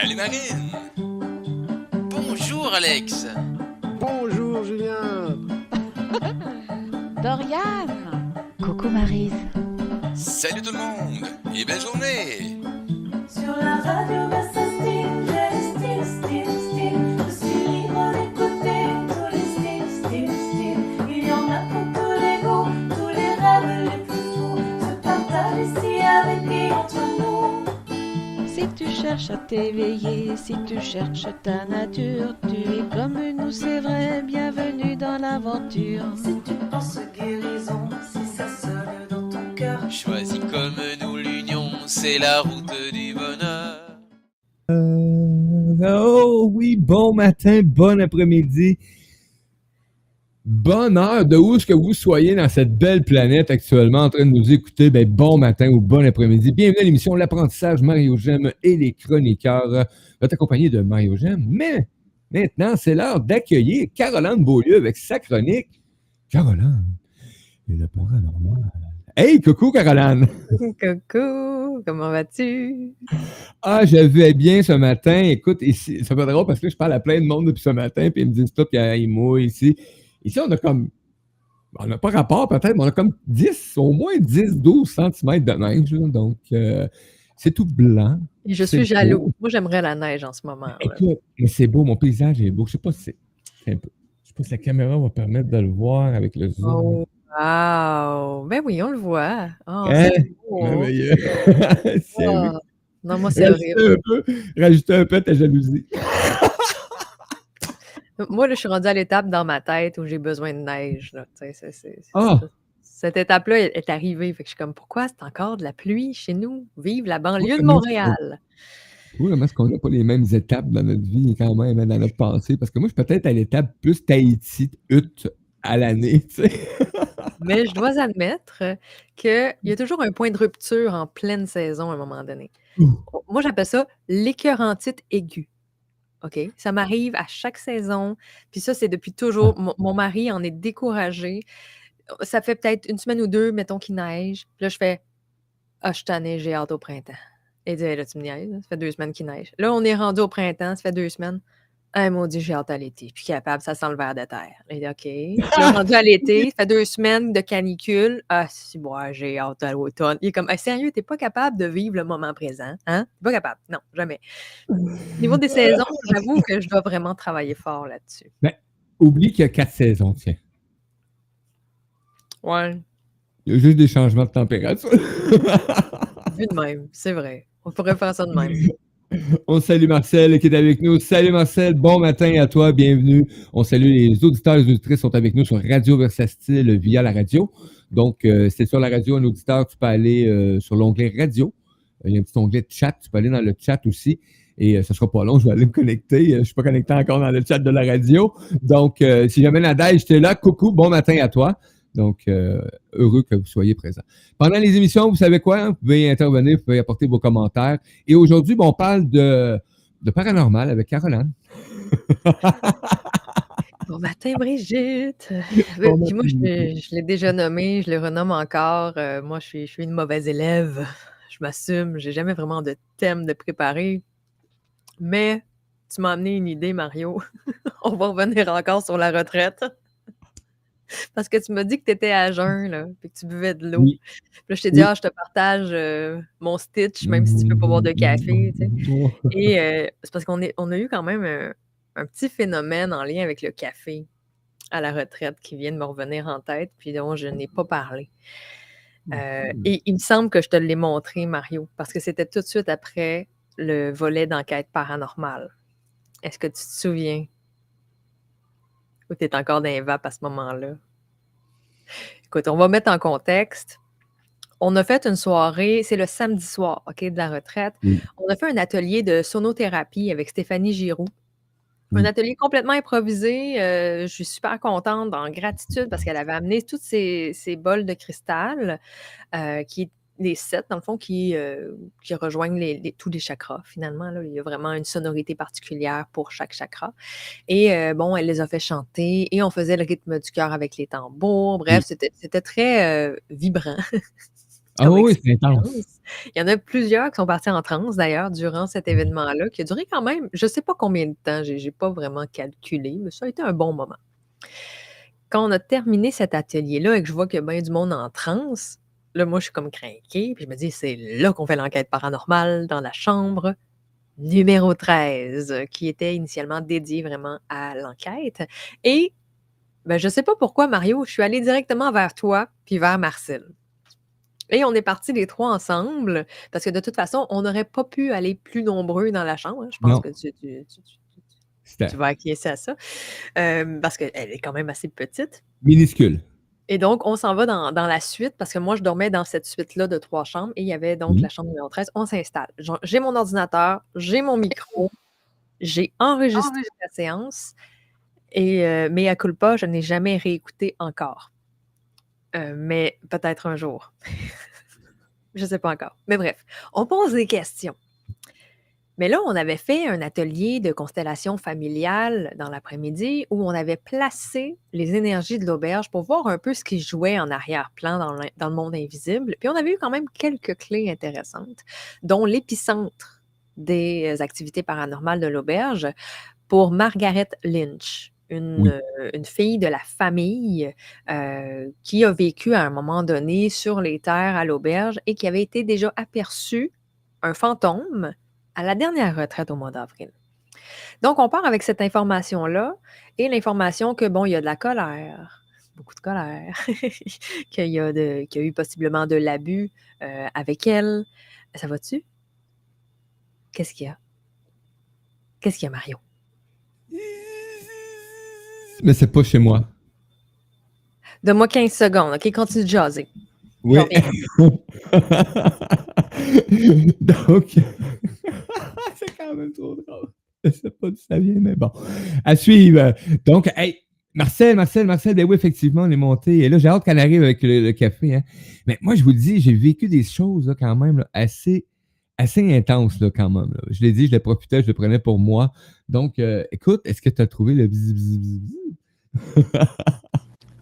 Salut Marine. Bonjour Alex. Bonjour Julien. Dorian. Coucou Marise. Salut tout le monde et belle journée. Sur la radio cherches à t'éveiller, si tu cherches ta nature, tu es comme nous, c'est vrai, bienvenue dans l'aventure. Si tu penses guérison, si ça sonne dans ton cœur. Choisis comme nous l'union, c'est la route du bonheur. Euh, oh oui, bon matin, bon après-midi. Bonne heure de où est-ce que vous soyez dans cette belle planète actuellement en train de nous écouter. Ben, bon matin ou bon après-midi. Bienvenue à l'émission L'apprentissage Mario Gem et les chroniqueurs. Votre accompagné de Mario Gem. Mais maintenant, c'est l'heure d'accueillir Caroline Beaulieu avec sa chronique. Caroline et le paranormal. Hey, coucou Caroline! Coucou, comment vas-tu? Ah, je vais bien ce matin. Écoute, ici, ça fait drôle parce que je parle à plein de monde depuis ce matin, puis ils me disent tout, puis ils mouillent ici. Ici, on a comme. On n'a pas rapport peut-être, mais on a comme 10, au moins 10, 12 cm de neige. là. donc, euh, c'est tout blanc. Et je suis jaloux. beau. Moi, j'aimerais la neige en ce moment. Écoute, mais c'est beau, mon paysage est beau. Je sais pas si c'est. un peu- Je sais pas si la caméra va permettre de le voir avec le zoom. Oh, wow! Ben oui, on le voit. Oh, Hein? c'est beau. Merveilleux. C'est- oui. Oh. Non, moi, c'est horrible. un peu, rajouter un peu ta jalousie. Moi, là, je suis rendue à l'étape dans ma tête où j'ai besoin de neige. là. Ah! Cette étape-là est arrivée. Fait que je suis comme, pourquoi c'est encore de la pluie chez nous? Vive la banlieue de Montréal! Oui, mais est-ce qu'on n'a pas les mêmes étapes dans notre vie quand même, hein, dans notre pensée? Parce que moi, je suis peut-être à l'étape plus Tahiti, hutte à l'année, tu sais. Mais je dois admettre qu'il y a toujours un point de rupture en pleine saison à un moment donné. Ouh. Moi, j'appelle ça l'écœurantite aiguë. OK? Ça m'arrive à chaque saison. Puis ça, c'est depuis toujours. Mon, mon mari en est découragé. Ça fait peut-être une semaine ou deux, mettons, qu'il neige. Puis là, je fais Ah, je suis tannée, j'ai hâte au printemps. Et il dit Hey, là, tu me niaises, ça fait deux semaines qu'il neige. Là, on est rendu au printemps, ça fait deux semaines. Ah, maudit, j'ai hâte à l'été. Puis capable, ça sent le verre de terre. Il dit OK. Là, rendu à l'été, ça fait deux semaines de canicule. Ah, si, moi, j'ai hâte à l'automne. Il est comme, Hey, sérieux, t'es pas capable de vivre le moment présent? Hein? T'es pas capable. Non, jamais. Au niveau des saisons, j'avoue que je dois vraiment travailler fort là-dessus. Oublie qu'il y a quatre saisons, tiens. Ouais, Il y a juste des changements de température. vu de même, c'est vrai. On pourrait faire ça de même. On salue Marcel qui est avec nous. Salut Marcel, bon matin à toi, bienvenue. On salue les auditeurs et les auditrices qui sont avec nous sur Radio Versastile via la radio. Donc, euh, c'est sur la radio, un auditeur, tu peux aller euh, sur l'onglet radio. Il y a un petit onglet chat, tu peux aller dans le chat aussi. Et euh, ce sera pas long, je vais aller me connecter. Je ne suis pas connecté encore dans le chat de la radio. Donc, si jamais Nadège, es là, coucou, bon matin à toi. Donc, euh, heureux que vous soyez présents. Pendant les émissions, vous savez quoi? Vous pouvez intervenir, vous pouvez apporter vos commentaires. Et aujourd'hui, on parle de, de paranormal avec Caroline. Bon matin, Brigitte. Bon Puis moi, je, matin. l'ai- je l'ai déjà nommé, je le renomme encore. Euh, moi, je suis, je suis une mauvaise élève. Je m'assume. J'ai jamais vraiment de thème de préparer. Mais tu m'as amené une idée, Mario. On va revenir encore sur la retraite. Parce que tu m'as dit que tu étais à jeun, là, puis que tu buvais de l'eau. Oui. Puis là, je t'ai dit, Oui. ah, je te partage euh, mon stitch, même si tu peux pas boire de café. tu sais. Et euh, c'est parce qu'on on a eu quand même un, un petit phénomène en lien avec le café à la retraite qui vient de me revenir en tête, puis dont je n'ai pas parlé. Euh, et il me semble que je te l'ai montré, Mario, parce que c'était tout de suite après le volet d'enquête paranormale. Est-ce que tu te souviens? Ou tu es encore dans les vapes à ce moment-là? Écoute, on va mettre en contexte. On a fait une soirée, c'est le samedi soir, OK, de la retraite. Oui. On a fait un atelier de sonothérapie avec Stéphanie Giroux. Un atelier complètement improvisé. euh, je suis super contente, en gratitude, parce qu'elle avait amené tous ces, ces bols de cristal, euh, qui les sept, dans le fond, qui, euh, qui rejoignent les- les- tous les chakras, finalement. Là. Il y a vraiment une sonorité particulière pour chaque chakra. Et euh, bon, elle les a fait chanter et on faisait le rythme du cœur avec les tambours. Bref, c'était c'était très euh, vibrant. Ah oui, c'est intense. Il y en a plusieurs qui sont partis en transe d'ailleurs durant cet événement-là, qui a duré quand même, je ne sais pas combien de temps, je n'ai pas vraiment calculé, mais ça a été un bon moment. Quand on a terminé cet atelier-là et que je vois qu'il y a bien du monde en transe, là, moi, je suis comme craquée, puis je me dis, c'est là qu'on fait l'enquête paranormale dans la chambre numéro 13, qui était initialement dédiée vraiment à l'enquête. Et ben, je ne sais pas pourquoi, Mario, je suis allée directement vers toi puis vers Marcel. Et on est partis les trois ensemble, parce que de toute façon, on n'aurait pas pu aller plus nombreux dans la chambre. hein. Je pense Non. que tu, tu- tu- tu- tu vas acquiescer à ça, euh, parce qu'elle est quand même assez petite. minuscule. Et donc, on s'en va dans, dans la suite, parce que moi, je dormais dans cette suite-là de trois chambres, et il y avait donc Mhm. la chambre numéro 13. On s'installe. J'ai mon ordinateur, j'ai mon micro, j'ai enregistré la séance, et euh, mais à culpa, je n'ai jamais réécouté encore. Euh, mais peut-être un jour. je ne sais pas encore. Mais bref, on pose des questions. Mais là, on avait fait un atelier de constellation familiale dans l'après-midi où on avait placé les énergies de l'auberge pour voir un peu ce qui jouait en arrière-plan dans, le monde invisible. Puis on avait eu quand même quelques clés intéressantes, dont l'épicentre des euh, activités paranormales de l'auberge pour Margaret Lynch, une, Oui. euh, une fille de la famille euh, qui a vécu à un moment donné sur les terres à l'auberge et qui avait été déjà aperçue un fantôme à la dernière retraite au mois d'avril. Donc, on part avec cette information-là et l'information que, bon, il y a de la colère, beaucoup de colère, qu'il y, a de- qu'il y a eu possiblement de l'abus euh, avec elle. Ça va-tu? Qu'est-ce qu'il y a? Qu'est-ce qu'il y a, Mario? Mais c'est pas chez moi. Donne-moi 15 secondes, OK? Continue de jaser. Oui. Donc, quand même trop drôle. Je sais pas d'où ça vient, mais bon. À suivre. Donc, hey, Marcel, Marcel, Marcel, ben oui, effectivement, on est monté. Et là, j'ai hâte qu'elle arrive avec le, le café. Hein. Mais moi, je vous le dis, j'ai vécu des choses là, quand même là, assez, assez intenses là, quand même. là. Je l'ai dit, je les profitais, je le prenais pour moi. Donc, euh, écoute, est-ce que tu as trouvé le bzz, bzz, bzz?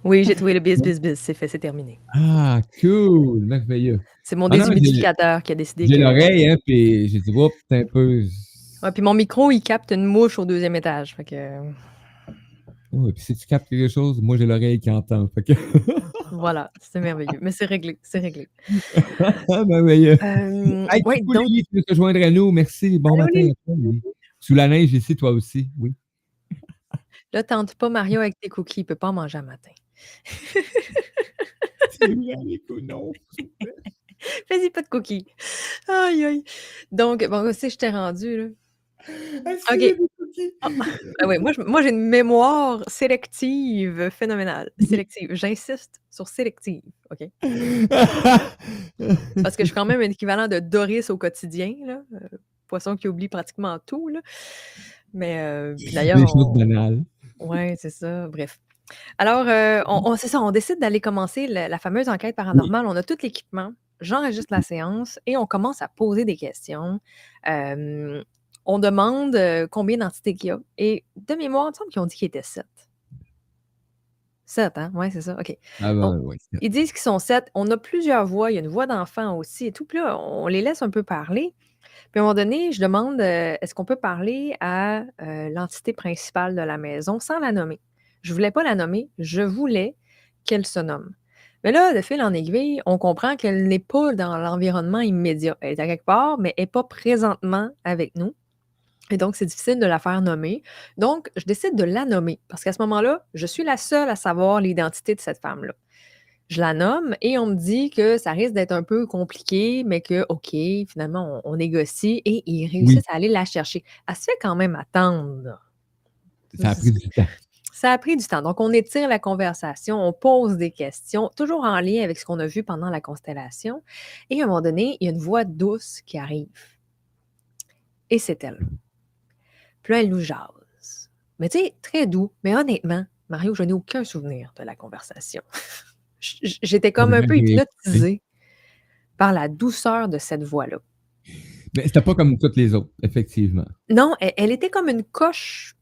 Oui, j'ai trouvé le bis, bis, bis. C'est fait, c'est terminé. Ah, cool, merveilleux. C'est mon Ah qui a décidé J'ai que... l'oreille, hein, puis j'ai dit, oups, c'est un peu. Ouais, puis mon micro, il capte une mouche au deuxième étage. Fait que, Oh, et puis si tu captes quelque chose, moi j'ai l'oreille qui entend. Fait que... voilà, c'est merveilleux. Mais c'est réglé, c'est réglé. ah, merveilleux. Euh, Hey, ouais, donc, tu te joindre à nous? Merci. Bon Allô, matin. Sous la neige ici, toi aussi. Oui. là, tente pas Mario avec tes cookies. Il peut pas en manger un matin. C'est non. Fais-y pas de cookies. Aïe, aïe. Donc, bon, aussi, je t'ai rendu, là. Ok. Ah ouais, moi, je- moi, j'ai une mémoire sélective phénoménale. Sélective. J'insiste sur sélective, OK? Parce que je suis quand même un équivalent de Doris au quotidien, là. euh, poisson qui oublie pratiquement tout, là. Mais euh, d'ailleurs, Des choses on- banales. Ouais, c'est ça. Bref. Alors, euh, on, on- c'est ça, on décide d'aller commencer la, la fameuse enquête paranormale. On a tout l'équipement, j'enregistre la séance et on commence à poser des questions. Euh, on demande euh, combien d'entités qu'il y a. Et de mémoire, il me semble qu'ils ont dit qu'il était sept. Sept, hein? Oui, c'est ça. OK. Ah, ben, Donc, Ils disent qu'ils sont sept. On a plusieurs voix. Il y a une voix d'enfant aussi et tout. Puis là, on les laisse un peu parler. Puis à un moment donné, je demande euh, est-ce qu'on peut parler à euh, l'entité principale de la maison sans la nommer? Je voulais pas la nommer, je voulais qu'elle se nomme. Mais là, de fil en aiguille, on comprend qu'elle n'est pas dans l'environnement immédiat. Elle est à quelque part, mais elle n'est pas présentement avec nous. Et donc, c'est difficile de la faire nommer. Donc, je décide de la nommer parce qu'à ce moment-là, je suis la seule à savoir l'identité de cette femme-là. Je la nomme et on me dit que ça risque d'être un peu compliqué, mais que, OK, finalement, on, on négocie et ils réussissent à aller la chercher. Elle se fait quand même attendre. Ça a pris du temps. Ça a pris du temps. Donc, on étire la conversation, on pose des questions, toujours en lien avec ce qu'on a vu pendant la constellation. Et à un moment donné, il y a une voix douce qui arrive. Et c'est elle. Puis là, elle nous jase. Mais tu sais, très doux. Mais honnêtement, Mario, je n'ai aucun souvenir de la conversation. J'étais comme un peu hypnotisée par la douceur de cette voix-là. Mais c'était pas comme toutes les autres, effectivement. Non, elle, elle était comme une coche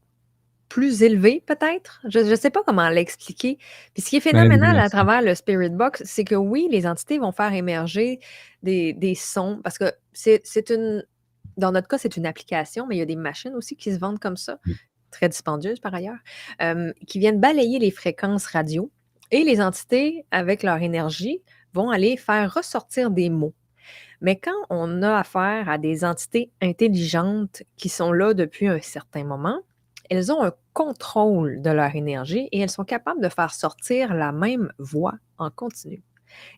plus élevé, peut-être. Je ne sais pas comment l'expliquer. Puis ce qui est Ben, phénoménal à travers le Spirit Box, c'est que oui, les entités vont faire émerger des, des sons parce que c'est une. Dans notre cas, c'est une application, mais il y a des machines aussi qui se vendent comme ça, très dispendieuses par ailleurs, euh, qui viennent balayer les fréquences radio. Et les entités, avec leur énergie, vont aller faire ressortir des mots. Mais quand on a affaire à des entités intelligentes qui sont là depuis un certain moment, elles ont un contrôle de leur énergie et elles sont capables de faire sortir la même voix en continu.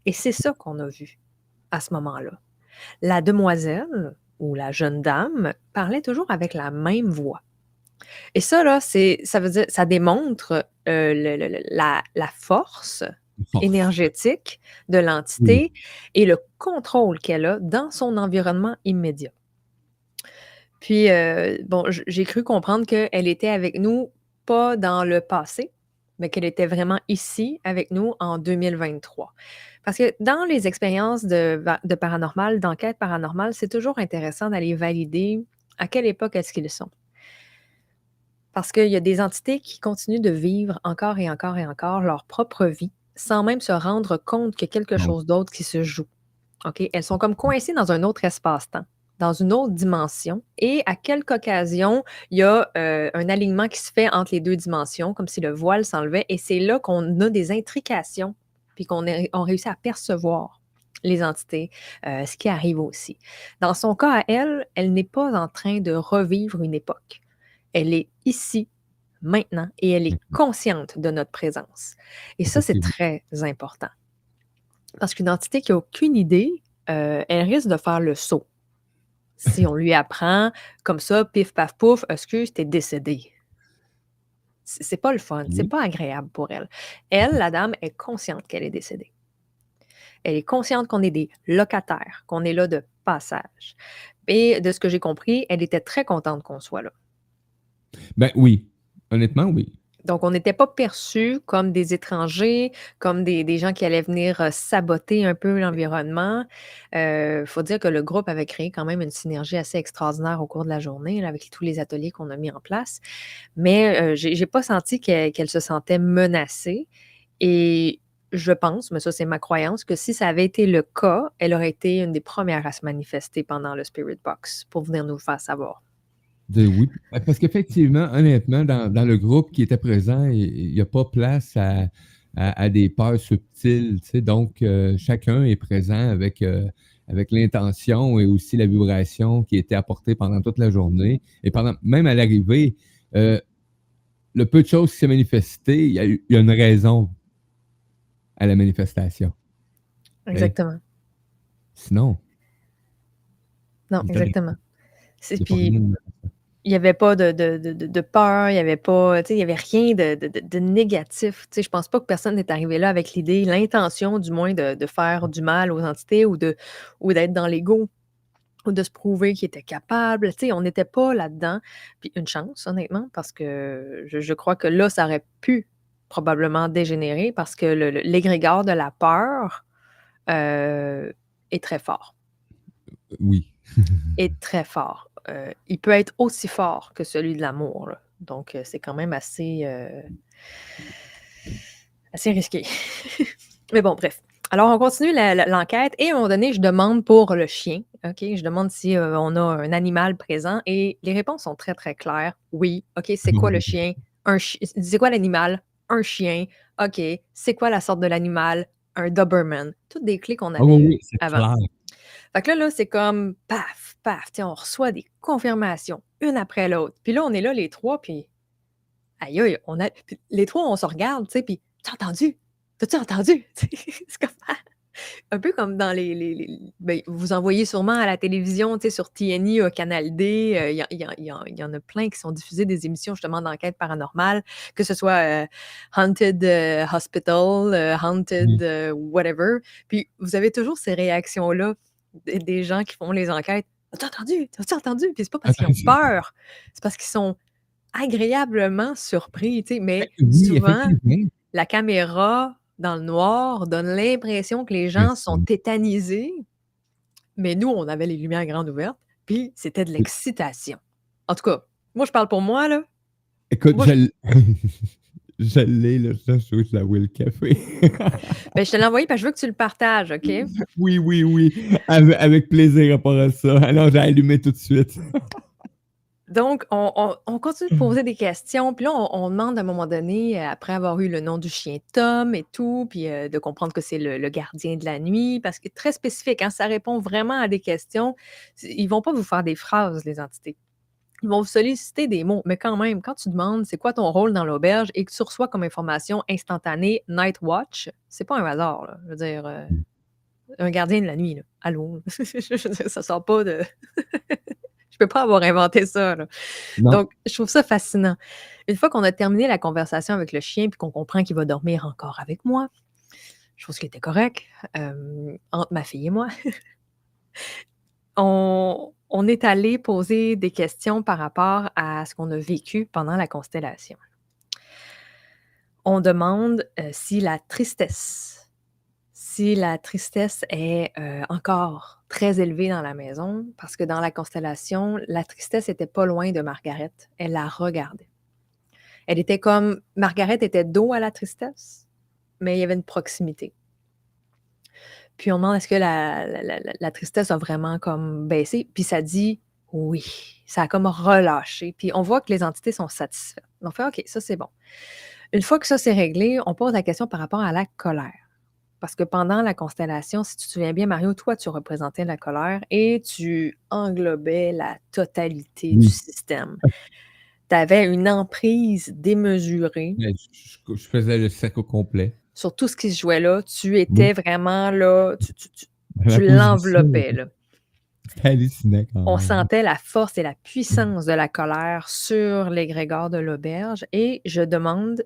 Et c'est ça qu'on a vu à ce moment-là. La demoiselle ou la jeune dame parlait toujours avec la même voix. Et ça, là, c'est, ça veut dire, ça démontre euh, le- le- le- la, la force énergétique de l'entité et le contrôle qu'elle a dans son environnement immédiat. Puis, euh, bon, j'ai cru comprendre qu'elle était avec nous, pas dans le passé, mais qu'elle était vraiment ici avec nous en 2023. Parce que dans les expériences de, paranormal, d'enquête paranormale, c'est toujours intéressant d'aller valider à quelle époque est-ce qu'ils sont. Parce qu'il y a des entités qui continuent de vivre encore et encore et encore leur propre vie sans même se rendre compte qu'il y a quelque chose d'autre qui se joue. Elles sont comme coincées dans un autre espace-temps, dans une autre dimension. Et à quelque occasion, il y a euh, un alignement qui se fait entre les deux dimensions, comme si le voile s'enlevait. Et c'est là qu'on a des intrications, puis qu'on on réussit à percevoir les entités, euh, ce qui arrive aussi. Dans son cas à elle, elle n'est pas en train de revivre une époque. Elle est ici, maintenant, et elle est consciente de notre présence. Et ça, c'est très important. Parce qu'une entité qui n'a aucune idée, euh, elle risque de faire le saut. Si on lui apprend comme ça, pif, paf, pouf, excuse, t'es décédé. C'est pas le fun, c'est pas agréable pour elle. Elle, la dame, est consciente qu'elle est décédée. Elle est consciente qu'on est des locataires, qu'on est là de passage. Et de ce que j'ai compris, elle était très contente qu'on soit là. Ben oui. Honnêtement, oui. Donc, on n'était pas perçus comme des étrangers, comme des, gens qui allaient venir euh, saboter un peu l'environnement. Il faut dire que le groupe avait créé quand même une synergie assez extraordinaire au cours de la journée, avec tous les ateliers qu'on a mis en place. Mais euh, j'ai j'ai pas senti qu'elle qu'elle se sentait menacée. Et je pense, mais ça c'est ma croyance, que si ça avait été le cas, elle aurait été une des premières à se manifester pendant le Spirit Box pour venir nous le faire savoir. De oui. Ben, Parce qu'effectivement, honnêtement, dans, dans le groupe qui était présent, il n'y a pas place à, à- à des peurs subtiles. tu sais. Donc, euh, chacun est présent avec, euh, avec l'intention et aussi la vibration qui était apportée pendant toute la journée. Et pendant, même à l'arrivée, euh, le peu de choses qui s'est manifesté, il y, a eu- il y a une raison à la manifestation. Exactement. Sinon, Non, exactement. C'est pas puis. Il n'y avait pas de, de, de, peur, il n'y avait pas, tu sais, il y avait rien de, de, de- de négatif. Tu sais, je pense pas que personne n'est arrivé là avec l'idée, l'intention du moins de, de faire du mal aux entités ou de ou d'être dans l'ego ou de se prouver qu'il était capable. Tu sais, on n'était pas là-dedans. Puis une chance, honnêtement, parce que je, je crois que là, ça aurait pu probablement dégénérer parce que l'égrégore de la peur euh, est très fort Oui. est très fort. Euh, il peut être aussi fort que celui de l'amour. Donc, euh, c'est quand même assez, euh, assez risqué. Mais bon, bref. Alors, on continue l'enquête et à un moment donné, je demande pour le chien. OK? Je demande si on a un animal présent et les réponses sont très, très claires. Oui. OK, c'est quoi le chien? Un chi- C'est quoi l'animal? Un chien. OK. C'est quoi la sorte de l'animal? Un Doberman. Toutes des clés qu'on Ah avait oui, avant. clair. Fait que là, là, c'est comme paf, paf, on reçoit des confirmations, une après l'autre. Puis là, on est là, les trois, puis aïe, aïe, on a. puis les trois, on se regarde, tu sais, puis t'as entendu? T'as-tu entendu? C'est comme un peu comme dans les. les- les- ben, vous en voyez sûrement à la télévision, tu sais, sur TNI, euh, Canal D. euh, Il y, en a plein qui sont diffusés des émissions justement d'enquête paranormale, que ce soit euh, Haunted euh, Hospital, Haunted whatever. Puis vous avez toujours ces réactions-là des, gens qui font les enquêtes. As-tu entendu? As-tu entendu? Puis c'est pas parce qu'ils ont peur, c'est parce qu'ils sont agréablement surpris, tu sais. Mais Oui, souvent, la caméra dans le noir donne l'impression que les gens sont tétanisés, mais nous, on avait les lumières grandes ouvertes, puis c'était de l'excitation. En tout cas, moi, je parle pour moi, là. Écoute, Moi, je je l'ai, là, ça, je je l'avoue, le café. Ben, je te l'ai envoyé parce que je veux que tu le partages, OK? oui, oui, oui. Avec, avec plaisir à part ça. Alors, j'ai allumé tout de suite. Donc, on, on- on continue de poser des questions. Puis là, on, on demande à un moment donné, euh, après avoir eu le nom du chien Tom et tout, puis euh, de comprendre que c'est le, le gardien de la nuit, parce que très spécifique, hein, ça répond vraiment à des questions. Ils vont pas vous faire des phrases, les entités. Ils vont vous solliciter des mots, mais quand même, quand tu demandes c'est quoi ton rôle dans l'auberge et que tu reçois comme information instantanée Night Watch, c'est pas un hasard. là. Je veux dire, euh, un gardien de la nuit, là. Allô? Je veux dire, ça sort pas de. Je peux pas avoir inventé ça. là. Donc, je trouve ça fascinant. Une fois qu'on a terminé la conversation avec le chien puis qu'on comprend qu'il va dormir encore avec moi, chose qui était correcte, euh, entre ma fille et moi, on, on est allé poser des questions par rapport à ce qu'on a vécu pendant la constellation. On demande euh, si la tristesse, si la tristesse est euh, encore très élevée dans la maison, parce que dans la constellation, la tristesse était pas loin de Margaret. Elle la regardait. Elle était comme Margaret était dos à la tristesse, mais il y avait une proximité. Puis on demande est-ce que la, la- la- la tristesse a vraiment comme baissé, puis ça dit oui, ça a comme relâché. Puis on voit que les entités sont satisfaites. On fait OK, ça c'est bon. Une fois que ça c'est réglé, on pose la question par rapport à la colère. Parce que pendant la constellation, si tu te souviens bien, Mario, toi, tu représentais la colère et tu englobais la totalité du système. Tu avais une emprise démesurée Je, je- je faisais le cercle complet. Sur tout ce qui se jouait là. Tu étais vraiment là, tu, tu- tu- La tu position, l'enveloppais. là. Hallucinant quand On sentait la force et la puissance de la colère sur l'égrégore de l'auberge. Et je demande,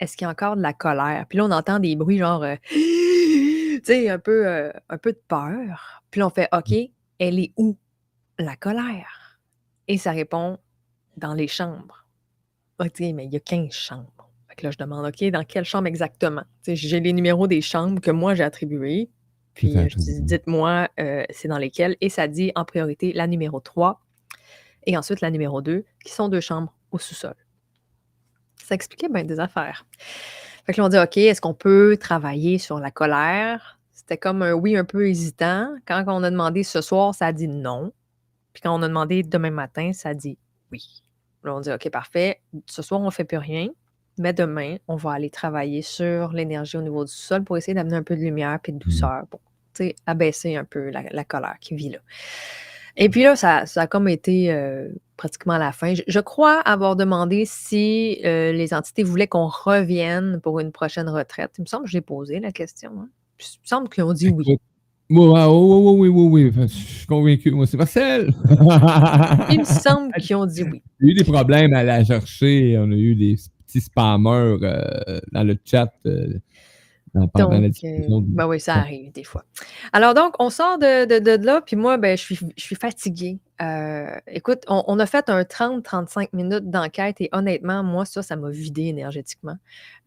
est-ce qu'il y a encore de la colère? Puis là, on entend des bruits genre, euh, tu sais, un peu, euh, un peu de peur. Puis là, on fait, OK, elle est où, la colère? Et ça répond, dans les chambres. OK, mais il y a 15 chambres. Fait que là, je demande, OK, dans quelle chambre exactement? J'ai les numéros des chambres que moi, j'ai attribués. Puis je dis, dites-moi, euh, c'est dans lesquelles. Et ça dit en priorité la numéro 3 et ensuite la numéro 2, qui sont deux chambres au sous-sol. Ça expliquait bien des affaires. Fait que là, on dit, OK, est-ce qu'on peut travailler sur la colère? C'était comme un oui un peu hésitant. Quand on a demandé ce soir, ça a dit non. Puis quand on a demandé demain matin, ça a dit oui. Là, on dit, OK, parfait. Ce soir, on ne fait plus rien. Mais demain, on va aller travailler sur l'énergie au niveau du sol pour essayer d'amener un peu de lumière et de douceur pour abaisser un peu la, la colère qui vit là. Et puis là, ça, ça a comme été euh, pratiquement à la fin. Je, je crois avoir demandé si euh, les entités voulaient qu'on revienne pour une prochaine retraite. Il me semble que j'ai posé la question. hein. Puis Il me semble qu'ils ont dit oui. Écoute, moi, oui, oui, oui, oui, oui. Enfin, Je suis convaincu. Moi, c'est Marcel. Il me semble qu'ils ont dit oui. Il y a eu des problèmes à la chercher. On a eu des petits spammers euh, dans le chat euh, Donc, euh, ben oui, ça arrive des fois. Alors donc, on sort de, de- de là, puis moi, ben, je suis, je suis fatiguée. Euh, écoute, on, on a fait un 30-35 minutes d'enquête et honnêtement, moi, ça, ça m'a vidé énergétiquement.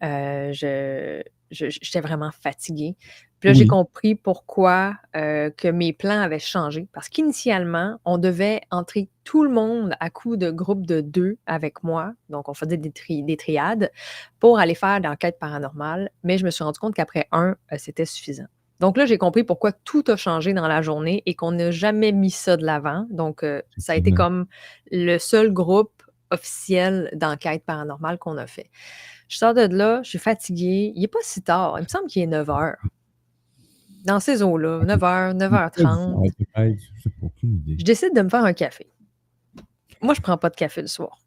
Euh, je- j'étais vraiment fatiguée. Puis là, j'ai compris pourquoi euh, que mes plans avaient changé. Parce qu'initialement, on devait entrer tout le monde à coup de groupe de deux avec moi. Donc, on faisait des, tri- des triades pour aller faire l'enquête paranormale. Mais je me suis rendu compte qu'après un, euh, c'était suffisant. Donc là, j'ai compris pourquoi tout a changé dans la journée et qu'on n'a jamais mis ça de l'avant. Donc, euh, ça a été comme le seul groupe officiel d'enquête paranormale qu'on a fait. Je sors de là, je suis fatiguée. Il n'est pas si tard. Il me semble qu'il est 9 h. Dans ces eaux-là, 9 h, 9h30. Ouais, peut-être, je décide de me faire un café. Moi, je prends pas de café le soir.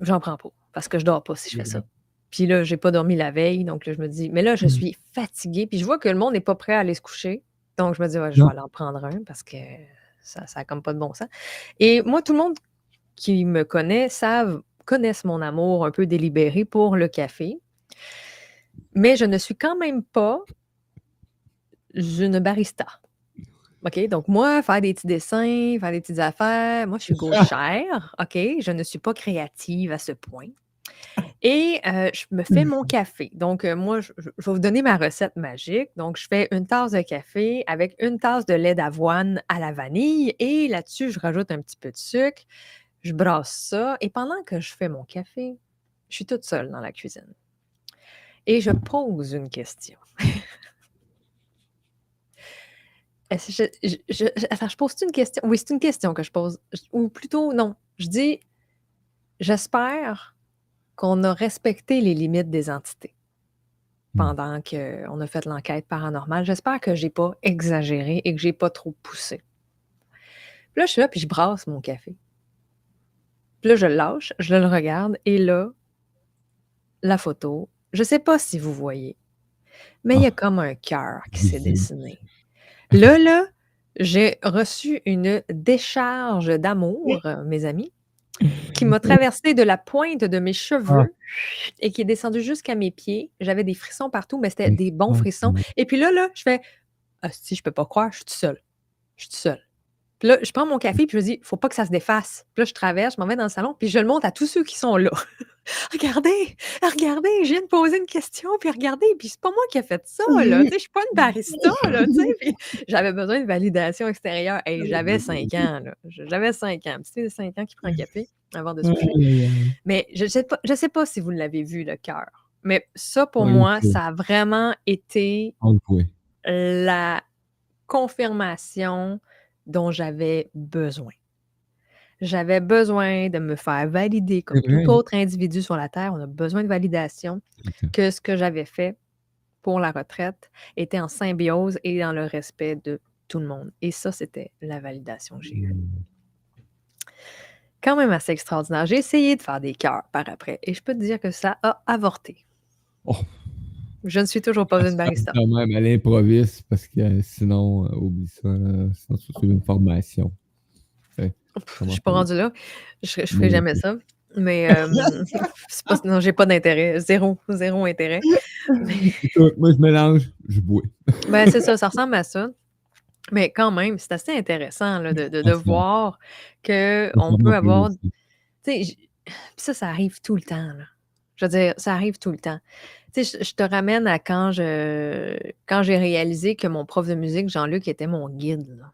J'en prends pas parce que je dors pas si je fais ça. Puis là, j'ai pas dormi la veille, donc là, je me dis, mais là, je Mhm. suis fatiguée. Puis je vois que le monde n'est pas prêt à aller se coucher. Donc, je me dis, ouais, je vais aller en prendre un parce que ça, ça a comme pas de bon sens. Et moi, tout le monde qui me connaît savent, connaissent mon amour un peu délibéré pour le café. Mais je ne suis quand même pas une barista. OK? Donc, moi, faire des petits dessins, faire des petites affaires, moi, je suis gauchère. OK? Je ne suis pas créative à ce point. Et euh, je me fais mon café. Donc, euh, moi, je, vais vous donner ma recette magique. Donc, je fais une tasse de café avec une tasse de lait d'avoine à la vanille. Et là-dessus, je rajoute un petit peu de sucre. Je brasse ça et pendant que je fais mon café, je suis toute seule dans la cuisine. Et je pose une question. Que je, je- je- pose une question? Oui, c'est une question que je pose. Ou plutôt, non. Je dis, j'espère qu'on a respecté les limites des entités Hmm. pendant qu'on a fait l'enquête paranormale. J'espère que j'ai pas exagéré et que j'ai pas trop poussé. Puis là, je suis là, puis je brasse mon café. Puis là, je le lâche, je le regarde, et là, la photo, je sais pas si vous voyez, mais il y a Ah. comme un cœur qui s'est dessiné. Là, là, j'ai reçu une décharge d'amour, euh, mes amis, qui m'a traversé de la pointe de mes cheveux et qui est descendue jusqu'à mes pieds. J'avais des frissons partout, mais c'était des bons frissons. Et puis là, là, je fais Ah, si, je peux pas croire, je suis toute seule. Je suis toute seule. Puis là, je prends mon café, puis je me dis, faut pas que ça se défasse. Puis là, je traverse, je m'en vais dans le salon, puis je le montre à tous ceux qui sont là. regardez, regardez, je viens de poser une question, puis regardez, puis c'est pas moi qui ai fait ça, là. Je suis pas une barista, là, tu sais. Puis j'avais besoin de validation extérieure. Et j'avais cinq ans, là. J'avais cinq ans. Petit de cinq ans qui prend un café avant de se coucher. Mais je ne sais, pas- je sais pas si vous l'avez vu, le cœur. Mais ça, pour Oui, moi, ça a vraiment été la confirmation dont j'avais besoin. J'avais besoin de me faire valider comme tout autre individu sur la Terre. On a besoin de validation que ce que j'avais fait pour la retraite était en symbiose et dans le respect de tout le monde. Et ça, c'était la validation que j'ai eue. Quand même assez extraordinaire. J'ai essayé de faire des cœurs par après et je peux te dire que ça a avorté. Oh. Je ne suis toujours pas une barista. Quand même, elle improvise parce que euh, sinon, euh, oublie ça. là. Sinon, tu une formation. Je comment suis pas rendue là. Je, je ferai Mais- jamais ça. Mais euh, pas, non, j'ai pas d'intérêt. Zéro, zéro intérêt. Moi, je mélange, je bois. Ben, c'est ça, ça ressemble à ça. Mais quand même, c'est assez intéressant là, de, de- de Franchement. voir qu'on peut avoir. Tu sais, ça, ça arrive tout le temps. là. Je veux dire, ça arrive tout le temps. Tu sais, je, je te ramène à quand je quand j'ai réalisé que mon prof de musique, Jean-Luc, était mon guide. là.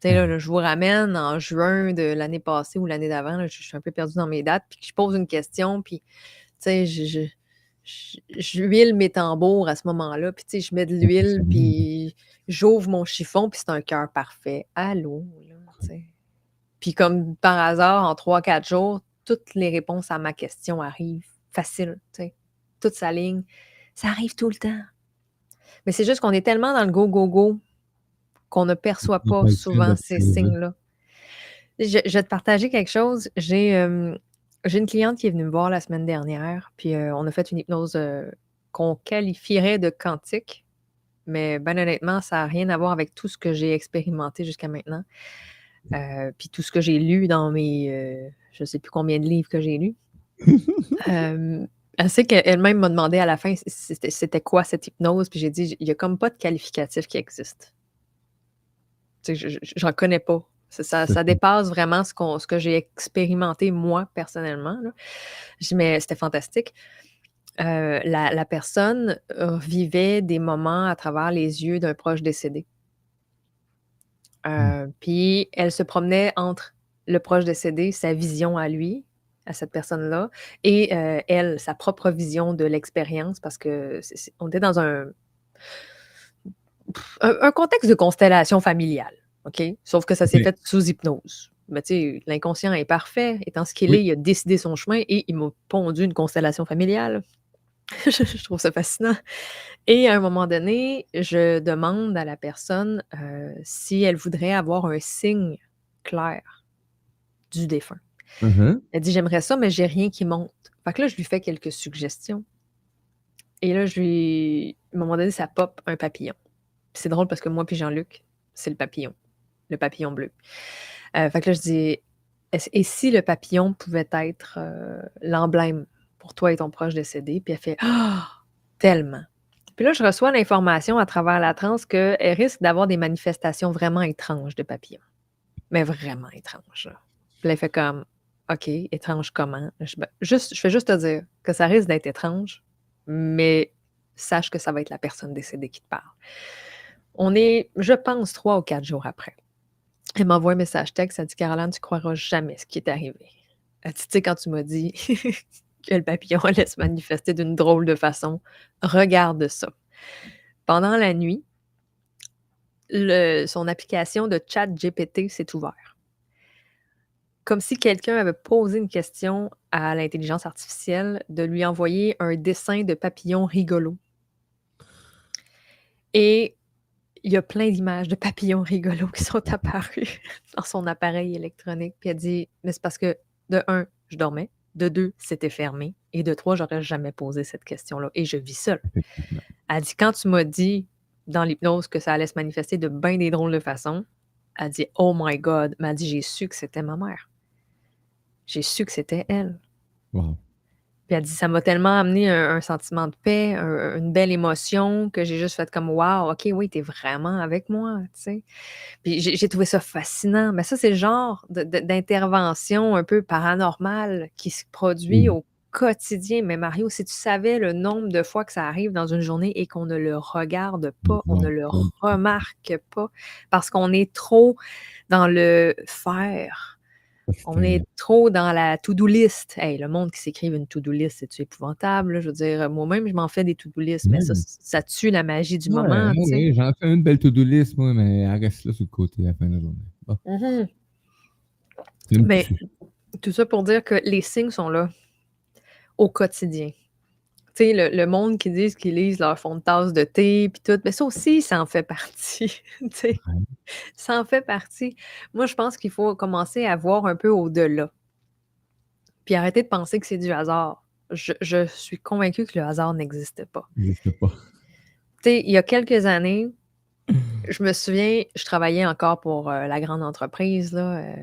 Tu sais, là, là, je vous ramène en juin de l'année passée ou l'année d'avant. Je, je suis un peu perdue dans mes dates. Puis que je pose une question, puis tu sais, je, je, je- j'huile mes tambours à ce moment-là. Puis tu sais, je mets de l'huile, puis j'ouvre mon chiffon, puis c'est un cœur parfait. Allô, là, tu sais. Puis comme par hasard, en 3-4 jours, toutes les réponses à ma question arrivent. Facile, tu sais. Toute sa ligne. Ça arrive tout le temps. Mais c'est juste qu'on est tellement dans le go, go, go qu'on ne perçoit pas souvent ces ouais. signes-là. Je, je vais te partager quelque chose. J'ai euh, j'ai une cliente qui est venue me voir la semaine dernière, puis euh, on a fait une hypnose euh, qu'on qualifierait de quantique, mais ben honnêtement, ça n'a rien à voir avec tout ce que j'ai expérimenté jusqu'à maintenant, puis tout ce que j'ai lu dans mes, je ne sais plus combien de livres que j'ai lus. Euh, elle sait qu'elle-même m'a demandé à la fin c'était quoi cette hypnose, puis j'ai dit, il n'y a comme pas de qualificatif qui existe. Tu sais, je n'en connais pas. Ça, ça, dépasse vraiment ce, qu'on- ce que j'ai expérimenté moi personnellement. Là. Je dis, mais c'était fantastique. Euh, la, la personne vivait des moments à travers les yeux d'un proche décédé. Euh, Puis elle se promenait entre le proche décédé, sa vision à lui, à cette personne-là, et euh, elle, sa propre vision de l'expérience, parce que on était dans un, un, un contexte de constellation familiale, OK? Sauf que ça s'est fait sous hypnose. Mais tu sais, l'inconscient est parfait. Étant ce qu'il Oui. est, il a décidé son chemin et il m'a pondu une constellation familiale. je, je trouve ça fascinant. Et à un moment donné, je demande à la personne euh, si elle voudrait avoir un signe clair du défunt. Mhm. Elle dit J'aimerais ça, mais j'ai rien qui monte. Fait que là, je lui fais quelques suggestions. Et là, je lui. À un moment donné, ça pop un papillon. C'est drôle parce que moi puis Jean-Luc, c'est le papillon. Le papillon bleu. Euh, fait que là, je dis Et si le papillon pouvait être euh, l'emblème pour toi et ton proche décédé? Puis elle fait Ah Tellement. Puis là, je reçois l'information à travers la transe qu'elle risque d'avoir des manifestations vraiment étranges de papillons. Mais vraiment étranges. Puis elle fait comme OK, étrange comment? Je, ben, je fais juste te dire que ça risque d'être étrange, mais sache que ça va être la personne décédée qui te parle. On est, je pense, trois ou quatre jours après. Elle m'envoie un message texte, elle dit Caroline, tu croiras jamais ce qui est arrivé. Tu sais, quand tu m'as dit que le papillon allait se manifester d'une drôle de façon, regarde ça. Pendant la nuit, son application de chat GPT s'est ouverte. Comme si quelqu'un avait posé une question à l'intelligence artificielle de lui envoyer un dessin de papillon rigolo. Et il y a plein d'images de papillons rigolos qui sont apparues dans son appareil électronique. Puis elle dit Mais c'est parce que, de un, je dormais. De deux, c'était fermé. Et de trois, j'aurais jamais posé cette question-là. Et je vis seule. Elle dit Quand tu m'as dit dans l'hypnose que ça allait se manifester de bien des drôles de façon, elle dit Oh my God. Elle m'a dit J'ai su que c'était ma mère. J'ai su que c'était elle. Wow. Puis elle dit, ça m'a tellement amené un, un sentiment de paix, un- une belle émotion que j'ai juste fait comme, wow, OK, oui, t'es vraiment avec moi, tu sais. Puis j'ai trouvé ça fascinant. Mais ça, c'est le genre d'intervention un peu paranormale qui se produit Mm. au quotidien. Mais Mario, si tu savais le nombre de fois que ça arrive dans une journée et qu'on ne le regarde pas, on ne le remarque pas, parce qu'on est trop dans le faire. On est trop dans la to-do list. Hey, le monde qui s'écrive une to-do list, c'est épouvantable. là? Je veux dire, moi-même, je m'en fais des to-do list, mais ça, ça tue la magie du Ouais, moment. ouais, J'en fais une belle to-do list, moi, mais elle reste là sur le côté à la fin de la journée. Bon, Mhm. une Mais tout ça pour dire que les signes sont là au quotidien. Sais, le, le monde qui disent qu'ils lisent leur fond de tasse de thé, puis tout, mais ça aussi, ça en fait partie. Ouais. Ça en fait partie. Moi, je pense qu'il faut commencer à voir un peu au-delà. Puis arrêter de penser que c'est du hasard. Je, je suis convaincue que le hasard n'existe pas. il n'existe pas. Tu sais, il y a quelques années, je me souviens, je travaillais encore pour euh, la grande entreprise, là, euh,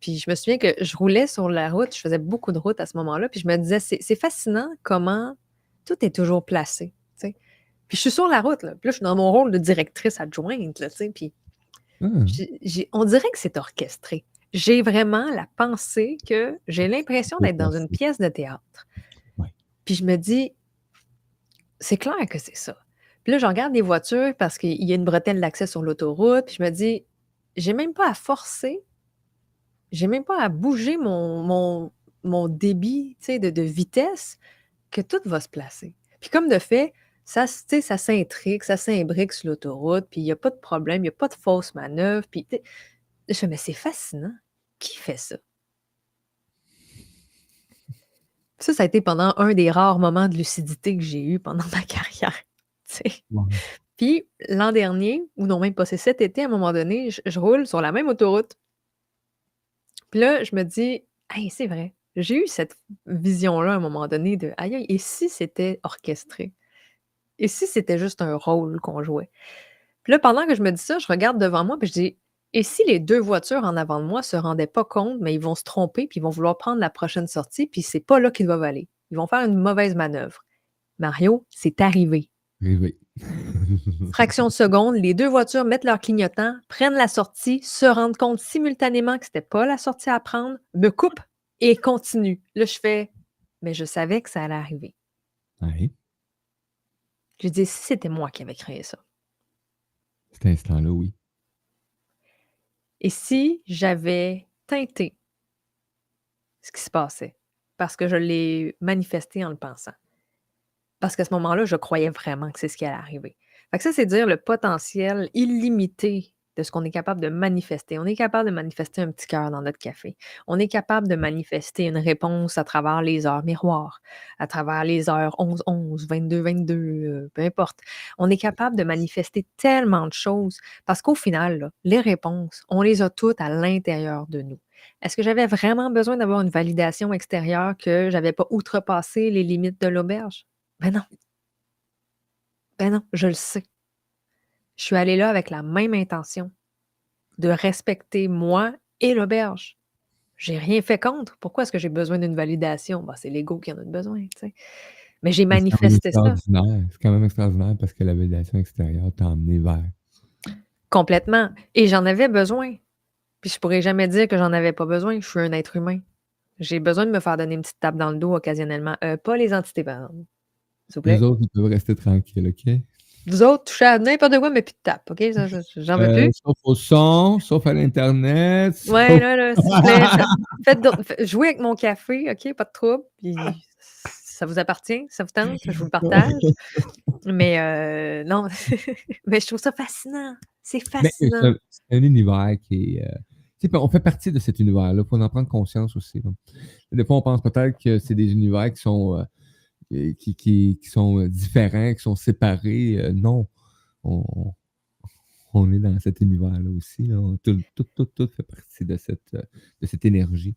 puis je me souviens que je roulais sur la route, je faisais beaucoup de route à ce moment-là, puis je me disais, c'est fascinant comment tout est toujours placé. Puis je suis sur la route, là, puis là, je suis dans mon rôle de directrice adjointe, là, puis j'ai- on dirait que c'est orchestré. J'ai vraiment la pensée que j'ai l'impression d'être dans une pièce de théâtre. Puis je me dis, c'est clair que c'est ça. Puis là, je regarde les voitures parce qu'il y a une bretelle d'accès sur l'autoroute. Puis je me dis, j'ai même pas à forcer, j'ai même pas à bouger mon, mon, mon débit de, de vitesse, que tout va se placer. Puis comme de fait, ça, ça s'intrigue, ça s'imbrique sur l'autoroute, puis il n'y a pas de problème, il n'y a pas de fausse manœuvre. Puis je fais, mais c'est fascinant. Qui fait ça? Ça, ça a été pendant un des rares moments de lucidité que j'ai eu pendant ma carrière. wow. Puis l'an dernier, ou non même pas, c'est cet été, à un moment donné, je, je roule sur la même autoroute. Puis là, je me dis, hey, c'est vrai. J'ai eu cette vision-là à un moment donné de, aïe, aïe, et si c'était orchestré? Et si c'était juste un rôle qu'on jouait? Puis là, pendant que je me dis ça, je regarde devant moi, puis je dis, et si les deux voitures en avant de moi se rendaient pas compte, mais ils vont se tromper, puis ils vont vouloir prendre la prochaine sortie, puis c'est pas là qu'ils doivent aller. Ils vont faire une mauvaise manœuvre. Mario, c'est arrivé. Arrivé. Fraction de seconde, les deux voitures mettent leur clignotant, prennent la sortie, se rendent compte simultanément que c'était pas la sortie à prendre, me coupent et continuent. Là, je fais, mais je savais que ça allait arriver. Ouais. Je dis, si c'était moi qui avais créé ça. Cet instant-là, oui. Et si j'avais teinté ce qui se passait, parce que je l'ai manifesté en le pensant. Parce qu'à ce moment-là, je croyais vraiment que c'est ce qui allait arriver. Fait que ça, c'est dire le potentiel illimité de ce qu'on est capable de manifester. On est capable de manifester un petit cœur dans notre café. On est capable de manifester une réponse à travers les heures miroirs, à travers les heures 11, 11, 22, 22, euh, peu importe. On est capable de manifester tellement de choses parce qu'au final, là, les réponses, on les a toutes à l'intérieur de nous. Est-ce que j'avais vraiment besoin d'avoir une validation extérieure que j'avais pas outrepassé les limites de l'auberge? Ben non. Ben non, je le sais. Je suis allée là avec la même intention de respecter moi et l'auberge. J'ai rien fait contre. Pourquoi est-ce que j'ai besoin d'une validation? Ben, c'est l'ego qui en a besoin. Mais j'ai manifesté ça. C'est quand même extraordinaire parce que la validation extérieure t'a emmené vers. Complètement. Et j'en avais besoin. Puis je pourrais jamais dire que j'en avais pas besoin. Je suis un être humain. J'ai besoin de me faire donner une petite tape dans le dos occasionnellement. Euh, pas les entités, par exemple. S'il vous plaît. Les autres, ils peuvent rester tranquilles, OK? Vous autres, touchez à n'importe quoi, mais plus de tape, OK? J'en veux Euh, plus. sauf au son, sauf à l'Internet. Ouais, là, là, s'il vous plaît, fa- faites jouez avec mon café, OK? Pas de trouble. Puis ça vous appartient, ça vous tente, je vous le partage. Mais euh, non, mais je trouve ça fascinant. C'est c'est fascinant. c'est un univers qui est. euh, on fait partie de cet univers-là. Il faut en prendre conscience aussi. Des fois, on pense peut-être que c'est des univers qui sont, euh, qui, qui- qui sont euh, différents, qui sont séparés. Euh, non. On, on est dans cet univers-là aussi. là. Tout, tout, tout, tout fait partie de cette, euh, de cette énergie.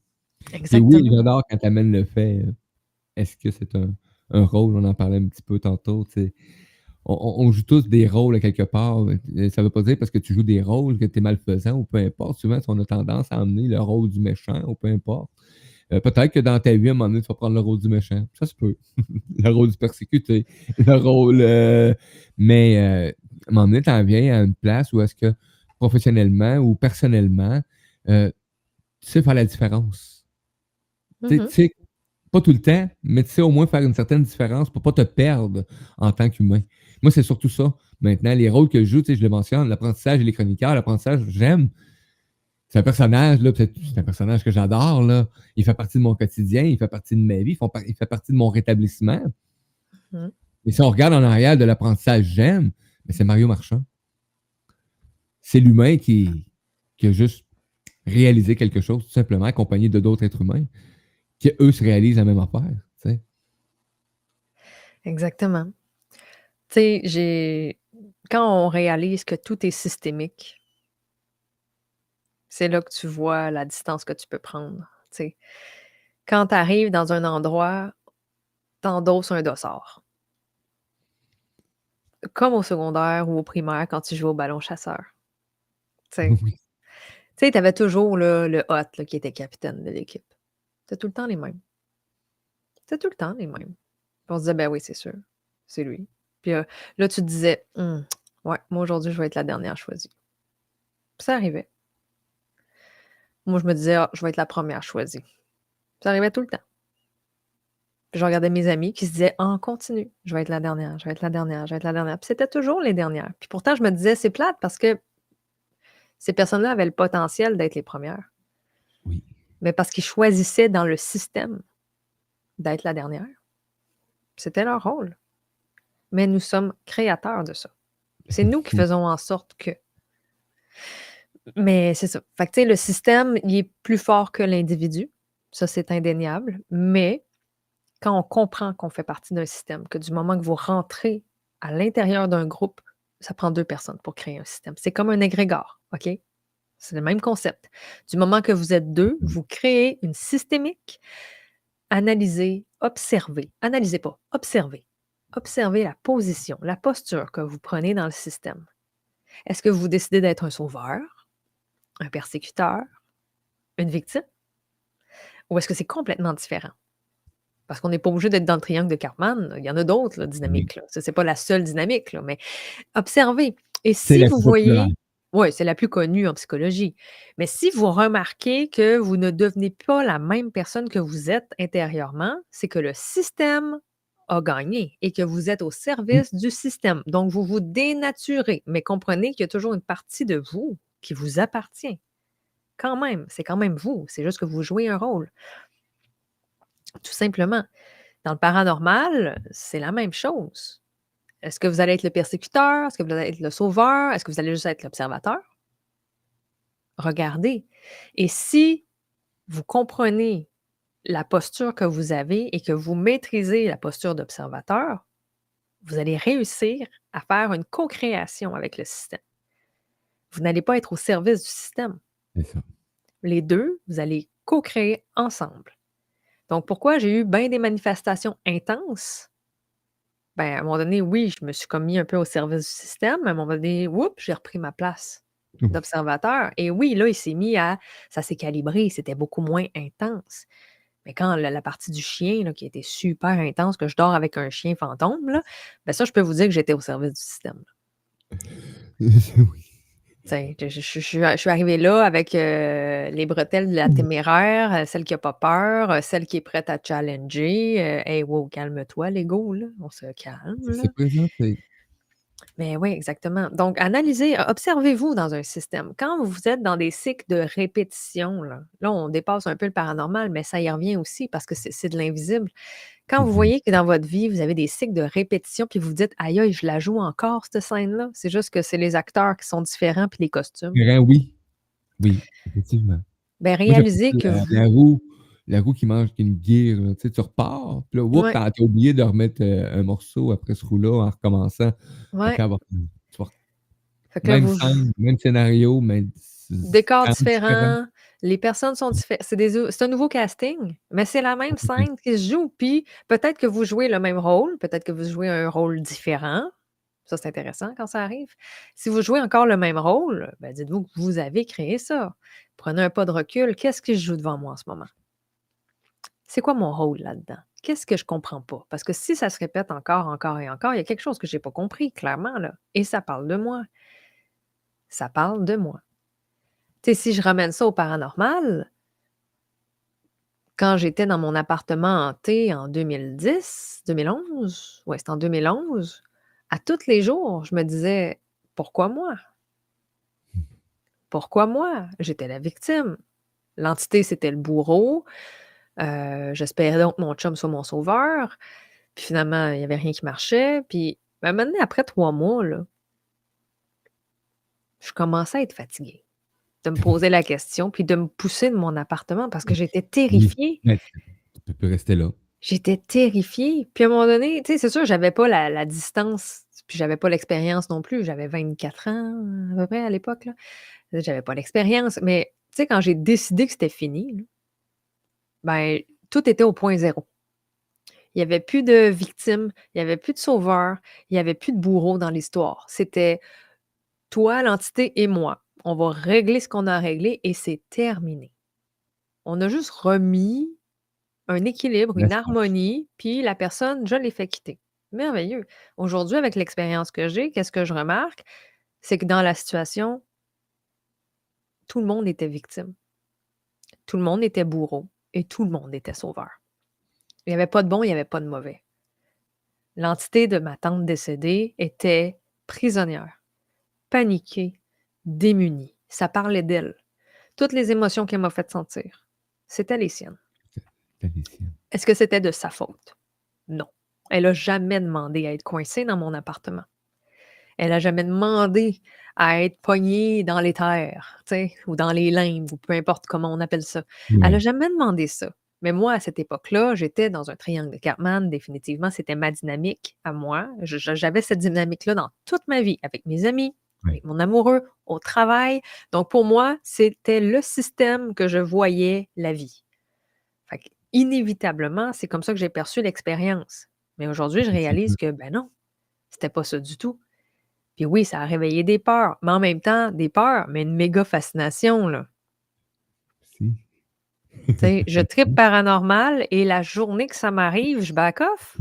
Et Exactement. oui, j'adore quand tu amènes le fait. Est-ce que c'est un, un rôle? On en parlait un petit peu tantôt. On, joue tous des rôles à quelque part. Ça ne veut pas dire parce que tu joues des rôles que tu es malfaisant ou peu importe. Souvent, on a tendance à emmener le rôle du méchant ou peu importe. Euh, Peut-être que dans ta vie, à un moment donné, tu vas prendre le rôle du méchant. Ça se peut. le rôle du persécuté. Le rôle. euh, mais euh, à un moment donné, tu en viens à une place où est-ce que professionnellement ou personnellement, tu sais faire la différence. Tu sais- Mhm. tu sais, pas tout le temps, mais tu sais au moins faire une certaine différence pour pas te perdre en tant qu'humain. Moi, c'est surtout ça. Maintenant, les rôles que je joue, tu sais, je le mentionne, l'apprentissage et les chroniqueurs, l'apprentissage, j'aime. C'est un personnage, là, c'est un personnage que j'adore, là. Il fait partie de mon quotidien, il fait partie de ma vie, il fait partie de mon rétablissement. Mhm. Mais si on regarde en arrière de l'apprentissage, j'aime, mais c'est Mario Marchand. C'est l'humain qui, qui a juste réalisé quelque chose, tout simplement, accompagné de d'autres êtres humains, qui eux se réalisent la même affaire. Exactement. Tu sais, j'ai. Quand on réalise que tout est systémique, c'est là que tu vois la distance que tu peux prendre. Quand tu arrives dans un endroit, t'endosses un dossard. Comme au secondaire ou au primaire quand tu jouais au ballon chasseur. Tu sais, tu t'avais toujours là, le hot là, qui était capitaine de l'équipe. C'était tout le temps les mêmes. C'était tout le temps les mêmes. Puis on se disait, ben oui, c'est sûr, c'est lui. Puis euh, là, tu te disais, Hum, ouais, moi aujourd'hui, je vais être la dernière choisie. Puis ça arrivait. Moi, je me disais, ah, je vais être la première choisie. Ça arrivait tout le temps. Puis je regardais mes amis qui se disaient, en continu, je vais être la dernière, je vais être la dernière, je vais être la dernière. Puis c'était toujours les dernières. Puis pourtant, je me disais, c'est plate parce que ces personnes-là avaient le potentiel d'être les premières. Oui. Mais parce qu'ils choisissaient dans le système d'être la dernière. C'était leur rôle. Mais nous sommes créateurs de ça. C'est nous qui faisons en sorte que. Mais c'est ça. Fait que, le système, il est plus fort que l'individu. Ça, c'est indéniable. Mais quand on comprend qu'on fait partie d'un système, que du moment que vous rentrez à l'intérieur d'un groupe, ça prend deux personnes pour créer un système. C'est comme un égrégore, OK? C'est le même concept. Du moment que vous êtes deux, vous créez une systémique. Analysez, observez. Analysez pas, observez. Observez la position, la posture que vous prenez dans le système. Est-ce que vous décidez d'être un sauveur, un persécuteur, une victime? Ou est-ce que c'est complètement différent? Parce qu'on n'est pas obligé d'être dans le triangle de Cartman. Il y en a d'autres dynamiques. Là. Ce n'est pas la seule dynamique. Là, mais observez. Et si vous voyez. Oui, c'est la plus connue en psychologie. Mais si vous remarquez que vous ne devenez pas la même personne que vous êtes intérieurement, c'est que le système a gagné et que vous êtes au service du système. Donc, vous vous dénaturez. Mais comprenez qu'il y a toujours une partie de vous qui vous appartient. Quand même, c'est quand même vous. C'est juste que vous jouez un rôle. Tout simplement. Dans le paranormal, c'est la même chose. Est-ce que vous allez être le persécuteur? Est-ce que vous allez être le sauveur? Est-ce que vous allez juste être l'observateur? Regardez. Et si vous comprenez la posture que vous avez et que vous maîtrisez la posture d'observateur, vous allez réussir à faire une co-création avec le système. Vous n'allez pas être au service du système. Ça. Les deux, vous allez co-créer ensemble. Donc, pourquoi j'ai eu bien des manifestations intenses? Ben, à un moment donné, oui, je me suis comme mis un peu au service du système. À un moment donné, oups, j'ai repris ma place d'observateur. Et oui, là, il s'est mis à. Ça s'est calibré, c'était beaucoup moins intense. Mais quand la, la partie du chien, là, qui était super intense, que je dors avec un chien fantôme, là, ben ça, je peux vous dire que j'étais au service du système. oui. Je, je- je- je suis arrivée là avec euh, les bretelles de la téméraire, euh, celle qui n'a pas peur, euh, celle qui est prête à challenger. hey, wow, calme-toi, l'ego, là. On se calme. Ça là. Mais oui, exactement. Donc, analysez, observez-vous dans un système. Quand vous êtes dans des cycles de répétition, là, là, on dépasse un peu le paranormal, mais ça y revient aussi parce que c'est de l'invisible. Quand vous Mhm. voyez que dans votre vie, vous avez des cycles de répétition, puis vous vous dites, aïe, aïe, je la joue encore, cette scène-là. C'est juste que c'est les acteurs qui sont différents, puis les costumes. Oui. Oui, effectivement. Ben, j'appelle réalisez que la, vous. la roue, la roue qui mange une guire. là. Tu sais, tu repars, puis là, whoop, Ouais, t'as oublié de remettre euh, un morceau après ce roue-là en recommençant. Ouais. qu'elle va- tu vas- Fait que là, même vous. scène, même scénario, mais Décors différent. différents, les personnes sont différentes. C'est un nouveau casting, mais c'est la même scène qui se joue. Puis peut-être que vous jouez le même rôle, peut-être que vous jouez un rôle différent. Ça, c'est intéressant quand ça arrive. Si vous jouez encore le même rôle, ben dites-vous que vous avez créé ça. Prenez un pas de recul. Qu'est-ce que je joue devant moi en ce moment? C'est quoi mon rôle là-dedans? Qu'est-ce que je comprends pas? Parce que si ça se répète encore, encore et encore, il y a quelque chose que je n'ai pas compris, clairement, là. Et ça parle de moi. Ça parle de moi. Tu sais, si je ramène ça au paranormal, quand j'étais dans mon appartement hanté en 2010, 2011, ouais, c'était en 2011, à tous les jours, je me disais, pourquoi moi? Pourquoi moi? J'étais la victime. L'entité, c'était le bourreau. Euh, J'espérais donc que mon chum soit mon sauveur. Puis finalement, il n'y avait rien qui marchait. Puis ben, maintenant, après trois mois, là, je commençais à être fatiguée de me poser la question, puis de me pousser de mon appartement parce que j'étais terrifiée. Tu peux plus rester là. J'étais terrifiée. Puis à un moment donné, tu sais, c'est sûr, j'avais pas la, la distance, puis j'avais pas l'expérience non plus. J'avais 24 ans à peu près à l'époque. J'avais pas l'expérience. Mais tu sais, quand j'ai décidé que c'était fini, là, ben, tout était au point zéro. Il n'y avait plus de victimes, il n'y avait plus de sauveurs, il n'y avait plus de bourreaux dans l'histoire. C'était toi, l'entité et moi. On va régler ce qu'on a réglé et c'est terminé. On a juste remis un équilibre, une harmonie, puis la personne, je l'ai fait quitter. Merveilleux. Aujourd'hui, avec l'expérience que j'ai, qu'est-ce que je remarque? C'est que dans la situation, tout le monde était victime. Tout le monde était bourreau et tout le monde était sauveur. Il n'y avait pas de bon, il n'y avait pas de mauvais. L'entité de ma tante décédée était prisonnière, paniquée, démunie. Ça parlait d'elle. Toutes les émotions qu'elle m'a fait sentir, c'était les siennes. Est-ce que c'était de sa faute? Non. Elle n'a jamais demandé à être coincée dans mon appartement. Elle n'a jamais demandé à être pognée dans les terres, ou dans les limbes, ou peu importe comment on appelle ça. Elle n'a jamais demandé ça. Mais moi, à cette époque-là, j'étais dans un triangle de Cartman. Définitivement, c'était ma dynamique à moi. J'avais cette dynamique-là dans toute ma vie, avec mes amis, avec mon amoureux, au travail. Donc, pour moi, c'était le système que je voyais la vie. Fait inévitablement, c'est comme ça que j'ai perçu l'expérience. Mais aujourd'hui, je réalise que, ben non, c'était pas ça du tout. Puis oui, ça a réveillé des peurs, mais en même temps, des peurs, mais une méga fascination, là. Si. Tu sais, je tripe paranormal et la journée que ça m'arrive, je back off.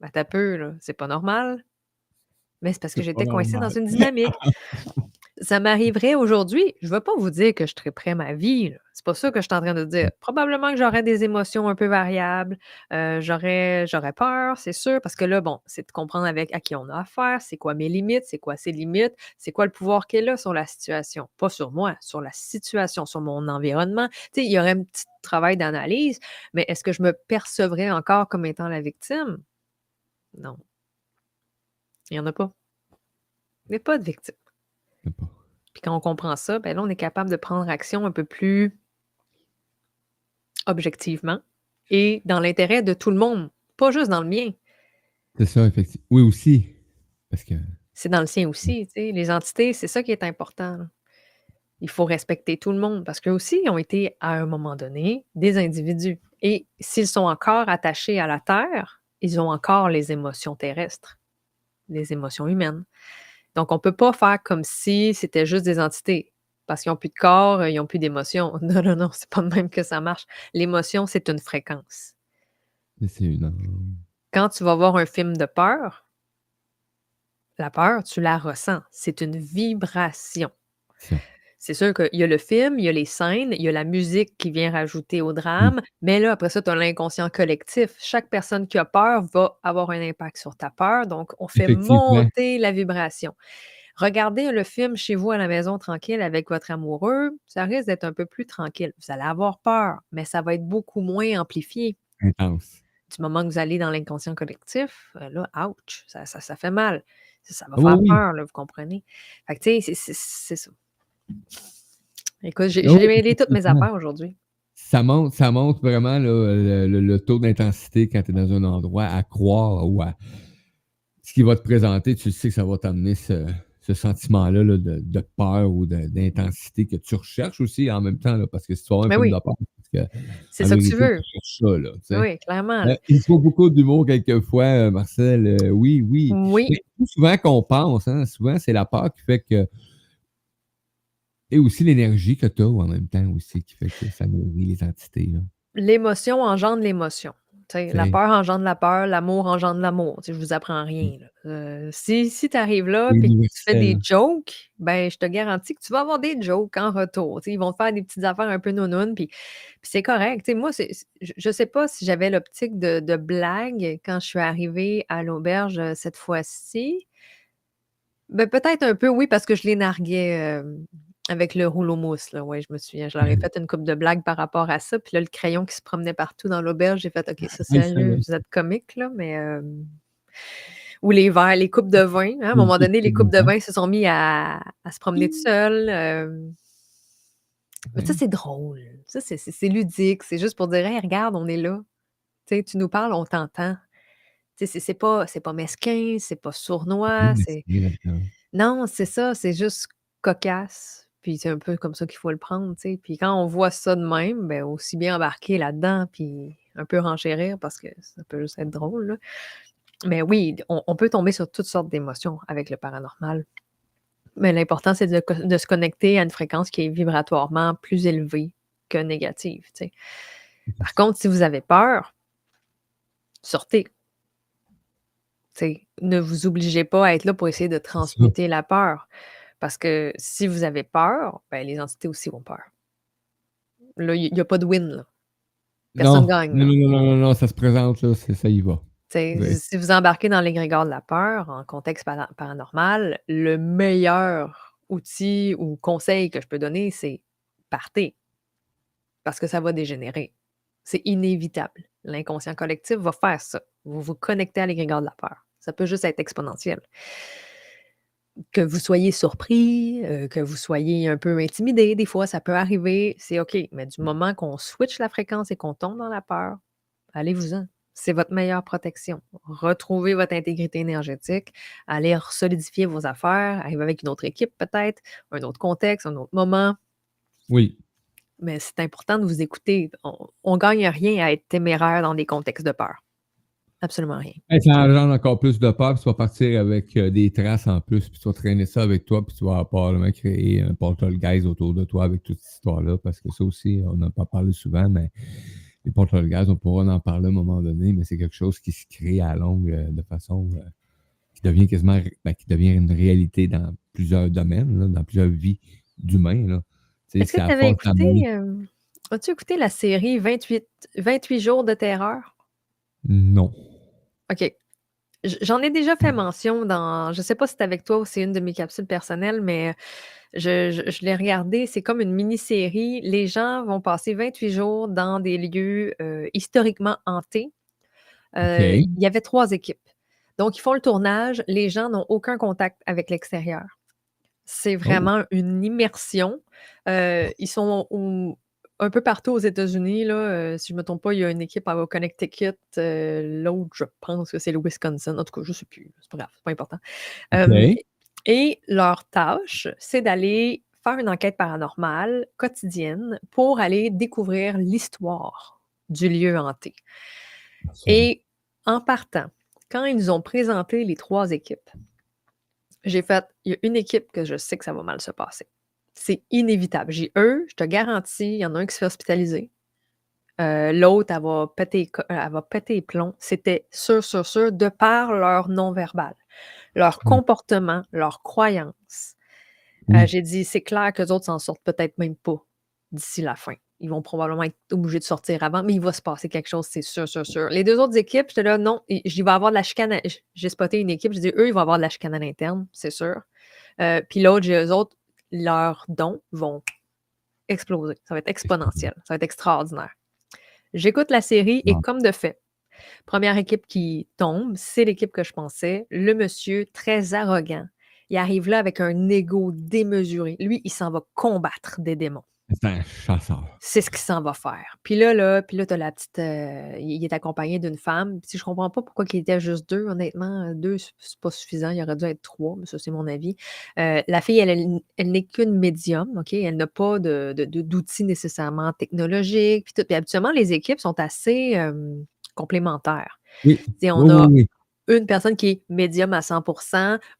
Ben, t'as peu, là. C'est pas normal. Mais c'est parce que j'étais coincée dans une dynamique. Ça m'arriverait aujourd'hui. Je ne veux pas vous dire que je triperais ma vie. C'est pas ça que je suis en train de dire. Probablement que j'aurais des émotions un peu variables. euh, j'aurais, j'aurais peur, c'est sûr, parce que là, bon, c'est de comprendre avec à qui on a affaire, c'est quoi mes limites, c'est quoi ses limites, c'est quoi le pouvoir qu'elle a sur la situation. Pas sur moi, sur la situation, sur mon environnement. Tu sais, il y aurait un petit travail d'analyse, mais est-ce que je me percevrais encore comme étant la victime? Non. Il n'y en a pas. Il n'y a pas de victime. Puis quand on comprend ça, ben là, on est capable de prendre action un peu plus objectivement et dans l'intérêt de tout le monde, pas juste dans le mien. C'est ça, effectivement. Oui, aussi. Parce que C'est dans le sien aussi. tu sais. Les entités, c'est ça qui est important. là. Il faut respecter tout le monde parce qu'eux aussi, ils ont été à un moment donné des individus. Et s'ils sont encore attachés à la Terre, ils ont encore les émotions terrestres, les émotions humaines. Donc, on ne peut pas faire comme si c'était juste des entités. Parce qu'ils n'ont plus de corps, euh, ils n'ont plus d'émotions. Non, non, non, c'est pas de même que ça marche. L'émotion, c'est une fréquence. c'est une âme. Quand tu vas voir un film de peur, la peur, tu la ressens. C'est une vibration. C'est sûr qu'il y a le film, il y a les scènes, il y a la musique qui vient rajouter au Mmh. drame, mais là, après ça, tu as l'inconscient collectif. Chaque personne qui a peur va avoir un impact sur ta peur, donc on fait monter la vibration. Regardez le film chez vous à la maison tranquille avec votre amoureux, ça risque d'être un peu plus tranquille. Vous allez avoir peur, mais ça va être beaucoup moins amplifié. Intense. Du moment que vous allez dans l'inconscient collectif, euh, là, ouch, ça, ça, ça fait mal. Ça, ça va faire oui. peur, là, vous comprenez? Fait que, tu sais, c'est ça. Écoute, j'ai mêlé toutes mes affaires aujourd'hui. Ça montre, ça vraiment là, le, le- le taux d'intensité quand tu es dans un endroit à croire ou à ce qui va te présenter. Tu sais que ça va t'amener ce, ce sentiment-là là, de, de peur ou d'intensité que tu recherches aussi en même temps. Là, parce que si tu voir un Mais film oui. de peur, C'est ça que tu veux. cherches ça. Là, tu sais. Oui, clairement. Euh, il faut beaucoup d'humour quelquefois, euh, Marcel. euh, oui, oui. Oui, souvent qu'on pense, hein, souvent c'est la peur qui fait que. Et aussi l'énergie que tu as en même temps aussi qui fait que ça nourrit les entités. L'émotion engendre l'émotion. La peur engendre la peur, l'amour engendre l'amour. Je vous apprends rien. là. Euh, si si tu arrives là et que tu fais des jokes, ben je te garantis que tu vas avoir des jokes en retour. Ils vont te faire des petites affaires un peu nounounes, puis, puis c'est correct. Moi, je je sais pas si j'avais l'optique de, de blague quand je suis arrivée à l'auberge euh, cette fois-ci. Ben, peut-être un peu, oui, parce que je les narguais euh, avec le rouleau mousse. Là. Ouais, je me souviens. Je leur ai fait une coupe de blagues par rapport à ça. Puis là, le crayon qui se promenait partout dans l'auberge, j'ai fait OK, ça, Oui, ça, sérieux, oui. vous êtes comique, là, mais. euh, Ou les verres, les coupes de vin. hein, À un moment donné, les coupes de vin se sont mis à, à se promener tout seuls. euh, mais ça, c'est drôle. Ça, c'est- ludique. C'est juste pour dire, hey, regarde, on est là. Tu nous parles, on t'entend. C'est c'est pas, c'est pas mesquin, c'est pas sournois. Oui. Non, c'est ça, c'est juste cocasse. Puis c'est un peu comme ça qu'il faut le prendre, tu sais. Puis quand on voit ça de même, ben aussi bien embarquer là-dedans, puis un peu renchérir parce que ça peut juste être drôle, là. Mais oui, on, on peut tomber sur toutes sortes d'émotions avec le paranormal. Mais l'important, c'est de, de se connecter à une fréquence qui est vibratoirement plus élevée que négative, tu sais. Par contre, si vous avez peur, sortez. Tu sais, ne vous obligez pas à être là pour essayer de transmuter la peur. Parce que si vous avez peur, ben, les entités aussi ont peur. Là, il n'y a pas de win. Là. Personne Non, gagne. non, non, non, non, non, ça se présente, là, ça y va. Oui. Si vous embarquez dans l'égrégore de la peur en contexte para- paranormal, le meilleur outil ou conseil que je peux donner, c'est partez. Parce que ça va dégénérer. C'est inévitable. L'inconscient collectif va faire ça. Vous vous connectez à l'égrégore de la peur. Ça peut juste être exponentiel. Que vous soyez surpris, euh, que vous soyez un peu intimidé, des fois, ça peut arriver, c'est OK. Mais du moment qu'on switch la fréquence et qu'on tombe dans la peur, allez-vous-en. C'est votre meilleure protection. Retrouvez votre intégrité énergétique, allez solidifier vos affaires, arriver avec une autre équipe peut-être, un autre contexte, un autre moment. Oui. Mais c'est important de vous écouter. On ne gagne rien à être téméraire dans des contextes de peur. Absolument rien. Hey, ça engendre encore plus de peur, puis tu vas partir avec euh, des traces en plus, puis tu vas traîner ça avec toi, puis tu vas probablement créer un poltergeist autour de toi avec toute cette histoire-là, parce que ça aussi, on n'a pas parlé souvent, mais les poltergeists, on pourra en parler à un moment donné, mais c'est quelque chose qui se crée à longue euh, de façon euh, qui devient quasiment ben, qui devient une réalité dans plusieurs domaines, là, dans plusieurs vies d'humains. Est-ce que tu avais écouté, as-tu écouté la série 28, 28 jours de terreur? Non. OK. J'en ai déjà fait mention dans, je ne sais pas si c'est avec toi ou c'est une de mes capsules personnelles, mais je, je- je l'ai regardé. C'est comme une mini-série. Les gens vont passer 28 jours dans des lieux euh, historiquement hantés. Euh. Il y avait trois équipes. Donc, ils font le tournage. Les gens n'ont aucun contact avec l'extérieur. C'est vraiment une immersion. Euh, ils sont au- un peu partout aux États-Unis. Là, euh, si je ne me trompe pas, il y a une équipe au Connecticut. euh, L'autre, je pense que c'est le Wisconsin. En tout cas, je ne sais plus. C'est pas grave, c'est pas important. Euh, et leur tâche, c'est d'aller faire une enquête paranormale quotidienne pour aller découvrir l'histoire du lieu hanté. Et en partant, quand ils nous ont présenté les trois équipes, j'ai fait, il y a une équipe que je sais que ça va mal se passer. C'est inévitable. J'ai eux, je te garantis, il y en a un qui se fait hospitaliser. Euh, L'autre, elle va péter, les co- euh, elle va péter les plombs. C'était sûr, sûr, sûr, de par leur non-verbal, leur Mm. comportement, leurs croyances. Euh, j'ai dit, c'est clair que les autres s'en sortent peut-être même pas d'ici la fin. Ils vont probablement être obligés de sortir avant, mais il va se passer quelque chose, c'est sûr, sûr, sûr. Les deux autres équipes, j'étais là, non, il il va y avoir de la chicane. J'ai spoté une équipe, j'ai dit, eux, ils vont avoir de la chicane à l'interne, c'est sûr. Euh, puis l'autre, j'ai eux autres, leurs dons vont exploser. Ça va être exponentiel. Ça va être extraordinaire. J'écoute la série et comme de fait, première équipe qui tombe, c'est l'équipe que je pensais. Le monsieur très arrogant. Il arrive là avec un ego démesuré. Lui, il s'en va combattre des démons. C'est un chasseur. C'est ce qu'il s'en va faire. Puis là, là, puis là, t'as la petite. euh, il est accompagné d'une femme. Puis je comprends pas pourquoi il était juste deux, honnêtement. euh, Deux, c'est c'est pas suffisant. Il aurait dû être trois, mais ça, c'est mon avis. Euh, la fille, elle, elle, elle n'est qu'une médium, OK? Elle n'a pas de, de- de- d'outils nécessairement technologiques. Puis, tout. Puis habituellement, les équipes sont assez euh, complémentaires. Oui. Tu sais, on Oui, a oui, oui. une personne qui est médium à 100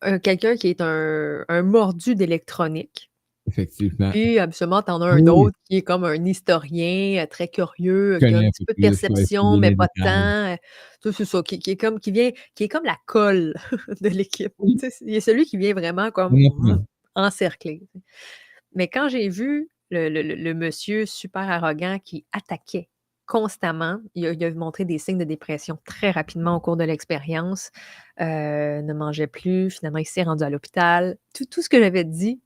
un- quelqu'un qui est un, un mordu d'électronique. Effectivement. Puis, absolument, tu en as un Oui. autre qui est comme un historien euh, très curieux, qui a un petit peu de perception, mais pas de temps. tout C'est ça, qui, qui est comme, qui vient, qui est comme la colle de l'équipe. Oui. Il est celui qui vient vraiment comme mm. Mais quand j'ai vu le, le- le- le monsieur super arrogant qui attaquait constamment, il a, il a montré des signes de dépression très rapidement au cours de l'expérience, euh, ne mangeait plus, finalement il s'est rendu à l'hôpital. Tout, tout ce que j'avais dit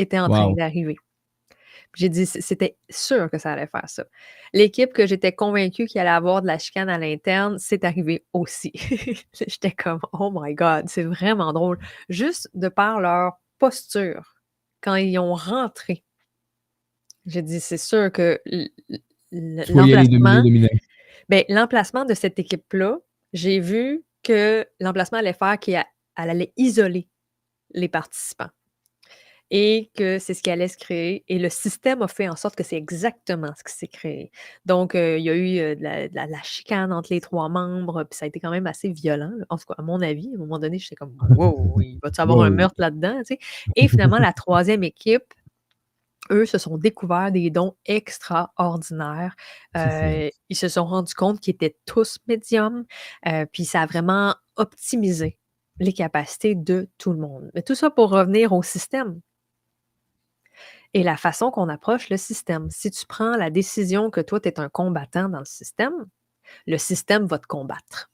était en train d'arriver. J'ai dit, c'était sûr que ça allait faire ça. L'équipe que j'étais convaincue qu'il allait avoir de la chicane à l'interne, c'est arrivé aussi. J'étais comme, oh my God, c'est vraiment drôle. Juste de par leur posture, quand ils ont rentré, j'ai dit, c'est sûr que l'emplacement, ben, l'emplacement de cette équipe-là, j'ai vu que l'emplacement allait faire qu'elle allait isoler les participants et que c'est ce qui allait se créer. Et le système a fait en sorte que c'est exactement ce qui s'est créé. Donc, euh, il y a eu euh, de, la, de la- de la chicane entre les trois membres, puis ça a été quand même assez violent. En tout cas, à mon avis, à un moment donné, j'étais comme, wow, il va-tu avoir un meurtre là-dedans? tu sais? Et finalement, la troisième équipe, eux se sont découverts des dons extraordinaires. Euh, ils se sont rendus compte qu'ils étaient tous médiums, puis ça a vraiment optimisé les capacités de tout le monde. Mais tout ça pour revenir au système et la façon qu'on approche le système. Si tu prends la décision que toi, tu es un combattant dans le système, le système va te combattre.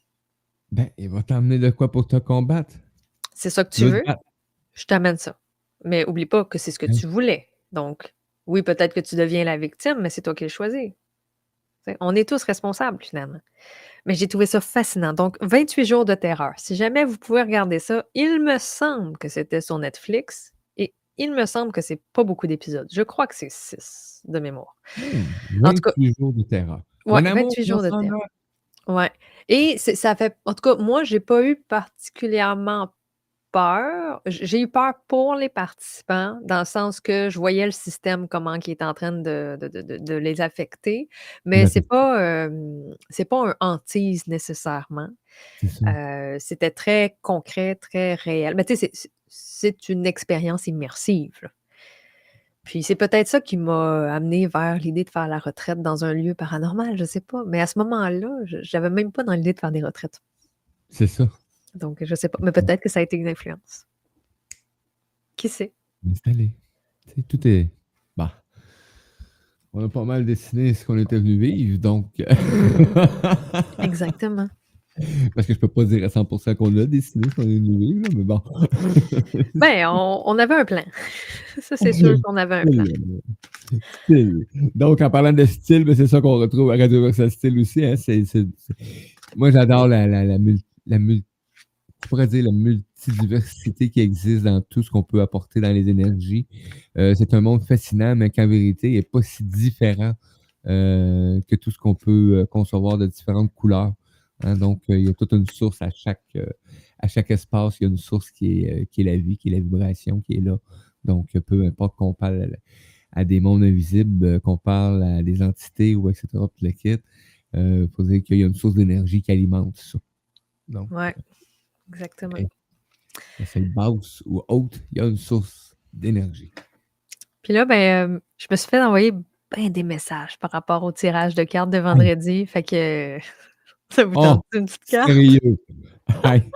Ben, il va t'emmener de quoi pour te combattre? C'est ça que tu veux, je t'amène ça. Mais oublie pas que c'est ce que Hein? tu voulais. Donc, oui, peut-être que tu deviens la victime, mais c'est toi qui le choisis. On est tous responsables, finalement. Mais j'ai trouvé ça fascinant. Donc, 28 jours de terreur. Si jamais vous pouvez regarder ça, il me semble que c'était sur Netflix et il me semble que c'est pas beaucoup d'épisodes. Je crois que c'est 6 de mémoire. Hmm, En tout cas, 28 jours de terreur. ouais, Mon amour, 28 jours de terreur. Ouais. Et c'est- ça fait. En tout cas, moi, j'ai pas eu particulièrement peur. J'ai eu peur pour les participants, dans le sens que je voyais le système, comment il est en train de, de- de- de- de les affecter. Mais c'est D'affecter. pas, euh, c'est pas un hantise nécessairement. C'est. Euh, C'était très concret, très réel. Mais tu sais, c'est- une expérience immersive. là. Puis c'est peut-être ça qui m'a amené vers l'idée de faire la retraite dans un lieu paranormal, je sais pas. Mais à ce moment-là, je j'avais même pas dans l'idée de faire des retraites. C'est ça. Donc, je sais pas. Mais peut-être que ça a été une influence. Qui sait? Installé. Tout est. Bah. On a pas mal dessiné ce qu'on était venu vivre, donc. Exactement. Parce que je peux pas dire à 100% qu'on a dessiné ce qu'on est vivre, là, mais bon. Ben, on, on avait un plan. Ça, c'est sûr qu'on avait un plan. Style. Donc, en parlant de style, ben, c'est ça qu'on retrouve à Radio Versa Style aussi. hein, Moi, j'adore la, la, la, mul- la mul- je pourrais dire la multidiversité qui existe dans tout ce qu'on peut apporter dans les énergies. Euh, c'est un monde fascinant, mais qu'en vérité, il n'est pas si différent euh, que tout ce qu'on peut euh, concevoir de différentes couleurs. Hein. donc, euh, il y a toute une source à chaque, euh, à chaque espace. Il y a une source qui est, euh, qui est la vie, qui est la vibration, qui est là. Donc, euh, peu importe qu'on parle à, à des mondes invisibles, euh, qu'on parle à des entités ou etc. Puis le kit, il faut dire qu'il y a une source d'énergie qui alimente ça. Donc, Ouais, exactement. Que c'est basse ou haute, il y a une source d'énergie. Puis là, ben, euh, je me suis fait envoyer ben des messages par rapport au tirage de cartes de vendredi. Fait que ça vous Oh, tente une petite carte? Sérieux.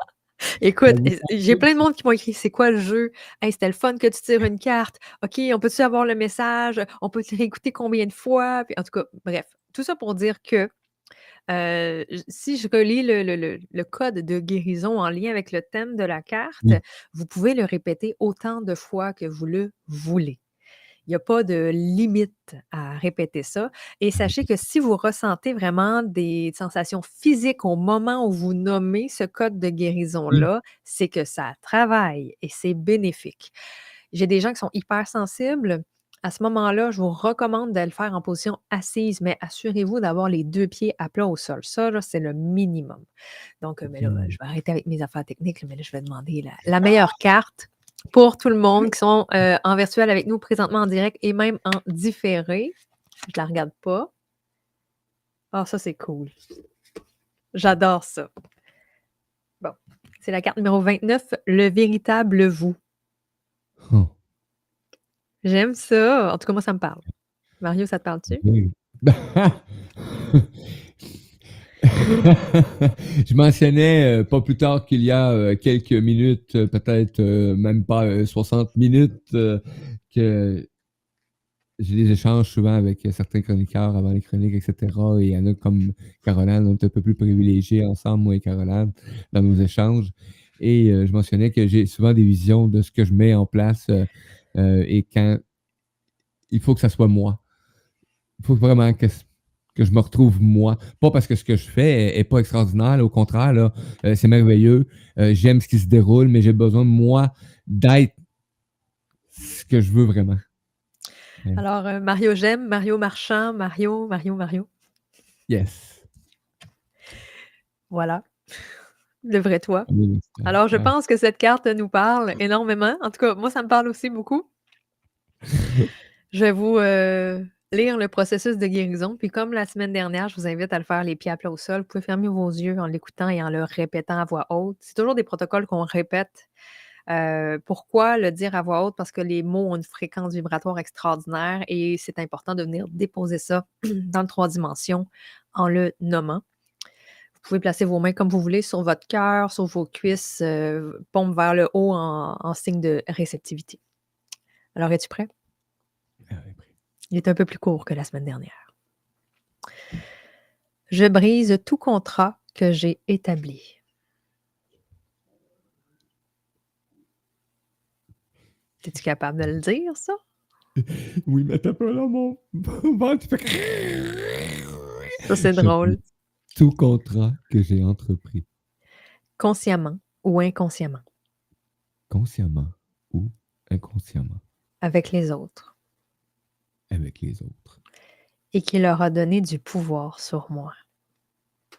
Écoute, j'ai plein de monde qui m'ont écrit c'est quoi le jeu? Hey, c'était le fun que tu tires une carte. OK, on peut-tu avoir le message? On peut réécouter combien de fois? Puis, en tout cas, bref, tout ça pour dire que euh, si je relis le, le- le- le code de guérison en lien avec le thème de la carte, Oui. vous pouvez le répéter autant de fois que vous le voulez. Il n'y a pas de limite à répéter ça. Et sachez que si vous ressentez vraiment des sensations physiques au moment où vous nommez ce code de guérison-là, c'est que ça travaille et c'est bénéfique. J'ai des gens qui sont hyper sensibles. À ce moment-là, je vous recommande de le faire en position assise, mais assurez-vous d'avoir les deux pieds à plat au sol. Ça, c'est le minimum. Donc, euh, mais là, je vais arrêter avec mes affaires techniques, mais là, je vais demander la, la meilleure carte pour tout le monde qui sont euh, en virtuel avec nous présentement en direct et même en différé. Je la regarde pas. Ah, ça, c'est cool. J'adore ça. Bon, c'est la carte numéro 29, le véritable vous. Oh, J'aime ça. En tout cas, moi, ça me parle. Mario, ça te parle-tu? oui. Je mentionnais euh, pas plus tard qu'il y a euh, quelques minutes, euh, peut-être même pas euh, 60 minutes, que j'ai des échanges souvent avec certains chroniqueurs avant les chroniques, etc. Et il y en a comme Caroline, on est un peu plus privilégiés ensemble, moi et Caroline, dans nos échanges. Et je mentionnais que j'ai souvent des visions de ce que je mets en place et quand il faut que ça soit moi. Il faut vraiment que, que je me retrouve moi. Pas parce que ce que je fais est, est pas extraordinaire, là, au contraire, là, euh, c'est merveilleux. Euh, J'aime ce qui se déroule, mais j'ai besoin moi d'être ce que je veux vraiment. Alors, euh, Mario j'aime, Mario Marchand, Mario, Mario, Mario. Yes. Voilà. Le vrai toi. Alors, je pense que cette carte nous parle énormément. En tout cas, moi, ça me parle aussi beaucoup. Je vais vous euh, lire le processus de guérison. Puis, comme la semaine dernière, je vous invite à le faire les pieds à plat au sol. Vous pouvez fermer vos yeux en l'écoutant et en le répétant à voix haute. C'est toujours des protocoles qu'on répète. Euh, pourquoi le dire à voix haute? Parce que les mots ont une fréquence vibratoire extraordinaire et c'est important de venir déposer ça dans le trois dimensions en le nommant. Vous pouvez placer vos mains comme vous voulez sur votre cœur, sur vos cuisses, euh, paume vers le haut en signe de réceptivité. Alors, es-tu prêt? Il est un peu plus court que la semaine dernière. Je brise tout contrat que j'ai établi. Es-tu capable de le dire, ça? Oui, mais t'as pas là, mon ventre fait... Ça, c'est drôle. Tout contrat que j'ai entrepris, Consciemment ou inconsciemment, consciemment ou inconsciemment, avec les autres, avec les autres, et qui leur a donné du pouvoir sur moi,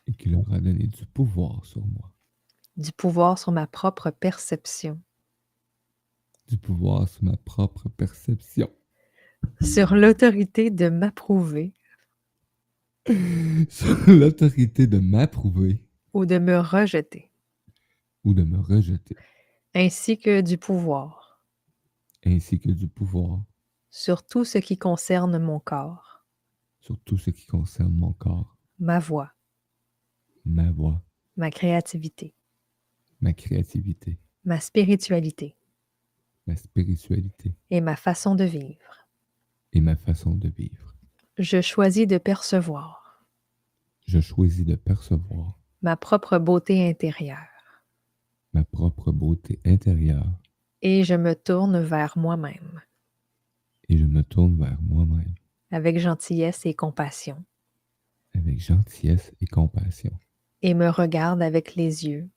et qui leur a donné du pouvoir sur moi, du pouvoir sur ma propre perception, du pouvoir sur ma propre perception, sur l'autorité de m'approuver. Sur l'autorité de m'approuver. Ou de me rejeter, ou de me rejeter, ainsi que du pouvoir. Ainsi que du pouvoir sur tout ce qui concerne mon corps, sur tout ce qui concerne mon corps, ma voix, ma voix, ma créativité, ma créativité, ma spiritualité. Ma spiritualité. Et ma façon de vivre. et ma façon de vivre. Je choisis de percevoir. Je choisis de percevoir. Ma propre beauté intérieure. Ma propre beauté intérieure. Et je me tourne vers moi-même et je me tourne vers moi-même avec gentillesse et compassion avec gentillesse et compassion et me regarde avec les yeux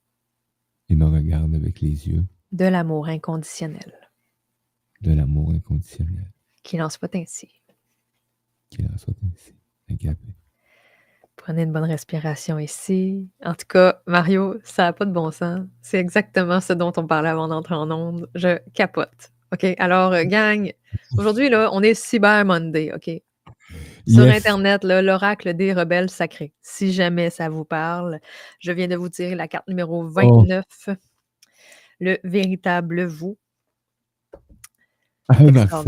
et me regarde avec les yeux de l'amour inconditionnel. de l'amour inconditionnel Qu'il en soit ainsi. qu'il en soit ainsi. Agapé. Prenez une bonne respiration ici. En tout cas, Mario, ça n'a pas de bon sens. C'est exactement ce dont on parlait avant d'entrer en onde. Je capote. OK? Alors, euh, gang, aujourd'hui, là, on est Cyber Monday, OK? Sur Yes. Internet, là, l'oracle des rebelles sacrés. Si jamais ça vous parle, je viens de vous tirer la carte numéro 29, le véritable vous. Ah.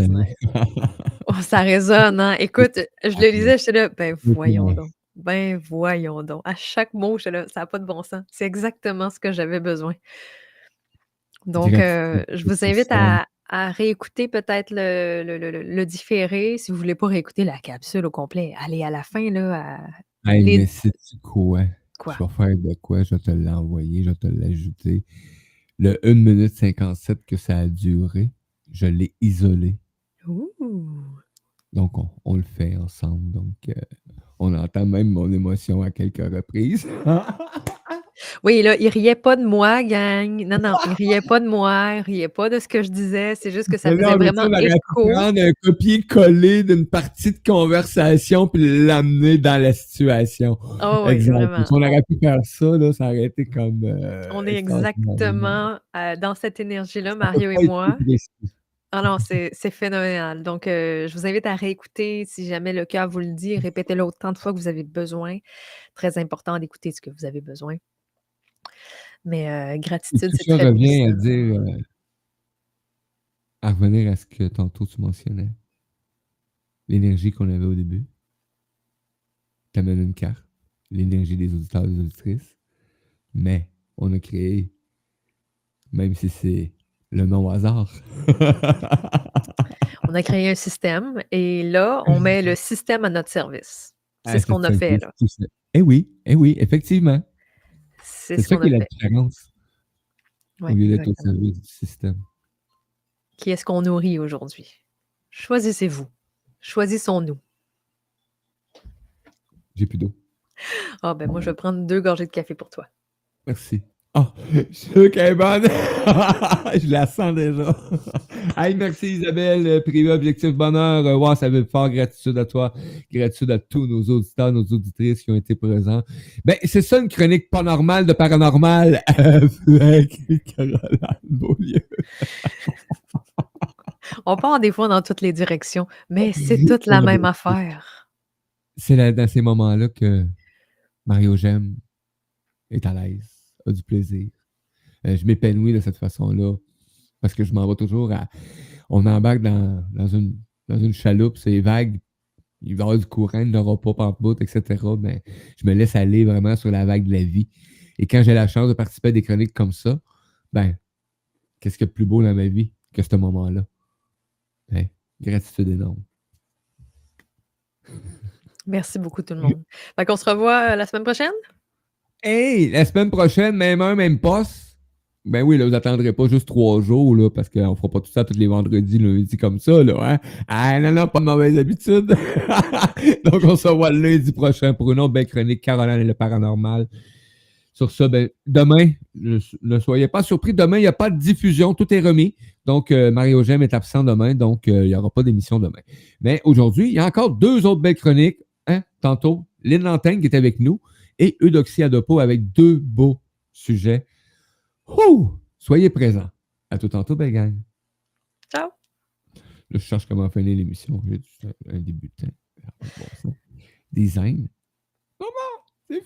Oh, ça résonne, hein? Écoute, je le lisais, j'étais là, ben voyons donc. Ben voyons donc. À chaque mot, j'étais là, ça n'a pas de bon sens. C'est exactement ce que j'avais besoin. Donc, euh, je vous invite à, à réécouter peut-être le, le, le- le- différé. Si vous ne voulez pas réécouter la capsule au complet, allez à la fin, là, à Hey, les... mais sais-tu quoi? Quoi? Je vais faire de quoi? Je vais te l'envoyer, je vais te l'ajouter. Le 1 minute 57 que ça a duré, je l'ai isolé. Ouh. Donc, on, on le fait ensemble. Donc, euh, on entend même mon émotion à quelques reprises. Oui, là, il riait pas de moi, gang. Non, non, il riait pas de moi, il riait pas de ce que je disais. C'est juste que ça faisait vraiment écho. un copier-coller d'une partie de conversation puis l'amener dans la situation. Oh oui, vraiment. Si on aurait pu faire ça, là, ça aurait été comme. euh, On est exactement euh, dans cette énergie-là, Mario et moi. Ah non, c'est c'est phénoménal. Donc, euh, je vous invite à réécouter si jamais le cœur vous le dit. Répétez-le autant de fois que vous avez besoin. Très important d'écouter ce que vous avez besoin. Mais euh, gratitude, c'est très revient à dire, euh, à revenir à ce que tantôt tu mentionnais. L'énergie qu'on avait au début. Tu amènes une carte. L'énergie des auditeurs et des auditrices. Mais on a créé, même si c'est le non hasard. On a créé un système et là, on met le système à notre service. C'est Ah, ce qu'on a c'est- fait, c'est- là. c'est. Eh oui, eh oui, effectivement. C'est C'est ce ça qui est a la différence. Ouais, au lieu d'être au service du système. Qui est-ce qu'on nourrit aujourd'hui? Choisissez-vous. Choisissons-nous. J'ai plus d'eau. Ah, ben moi, je vais prendre deux gorgées de café pour toi. Merci. Ah, je suis sûr qu'elle est bonne. je la sens déjà. hey, merci Isabelle. Euh, Privé Objectif Bonheur. Euh, wow, ça veut fort gratitude à toi. Gratitude à tous nos auditeurs, nos auditrices qui ont été présents. Ben, c'est ça une chronique pas normale de paranormal avec Caroline Beaulieu. On part des fois dans toutes les directions, mais c'est toute la même affaire. C'est là- dans ces moments-là que Mario Gem est à l'aise, a du plaisir. Euh, je m'épanouis de cette façon-là parce que je m'en vais toujours à. On embarque dans, dans, une, dans une chaloupe, c'est vague. Il va y avoir du courant, il n'y aura pas par bout, etc. Ben, je me laisse aller vraiment sur la vague de la vie. Et quand j'ai la chance de participer à des chroniques comme ça, ben, qu'est-ce qu'il y a de plus beau dans ma vie que ce moment-là? Ben, gratitude énorme. Merci beaucoup, tout le monde. Fait qu'on se revoit euh, la semaine prochaine? Hey, la semaine prochaine, même heure, même poste. Ben oui, là, vous attendrez pas juste trois jours, là, parce qu'on fera pas tout ça tous les vendredis, lundi comme ça, là, hein. Ah, non, non, pas de mauvaise habitude. Donc, on se revoit lundi prochain pour une autre belle chronique, Caroline et le paranormal. Sur ça, ben, demain, ne, ne soyez pas surpris, demain, il n'y a pas de diffusion, tout est remis. Donc, euh, Mario Gem est absent demain, donc euh, il n'y aura pas d'émission demain. Mais aujourd'hui, il y a encore deux autres belles chroniques. Hein? Tantôt, Lynn Lantaigne qui est avec nous et Eudoxie Adopo avec deux beaux sujets. Ouh! Soyez présents. À tout tantôt, belle gang. Ciao! Là, je cherche comment finir l'émission. J'ai un débutant. Bon. Design. Maman, c'est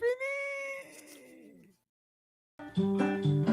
fini!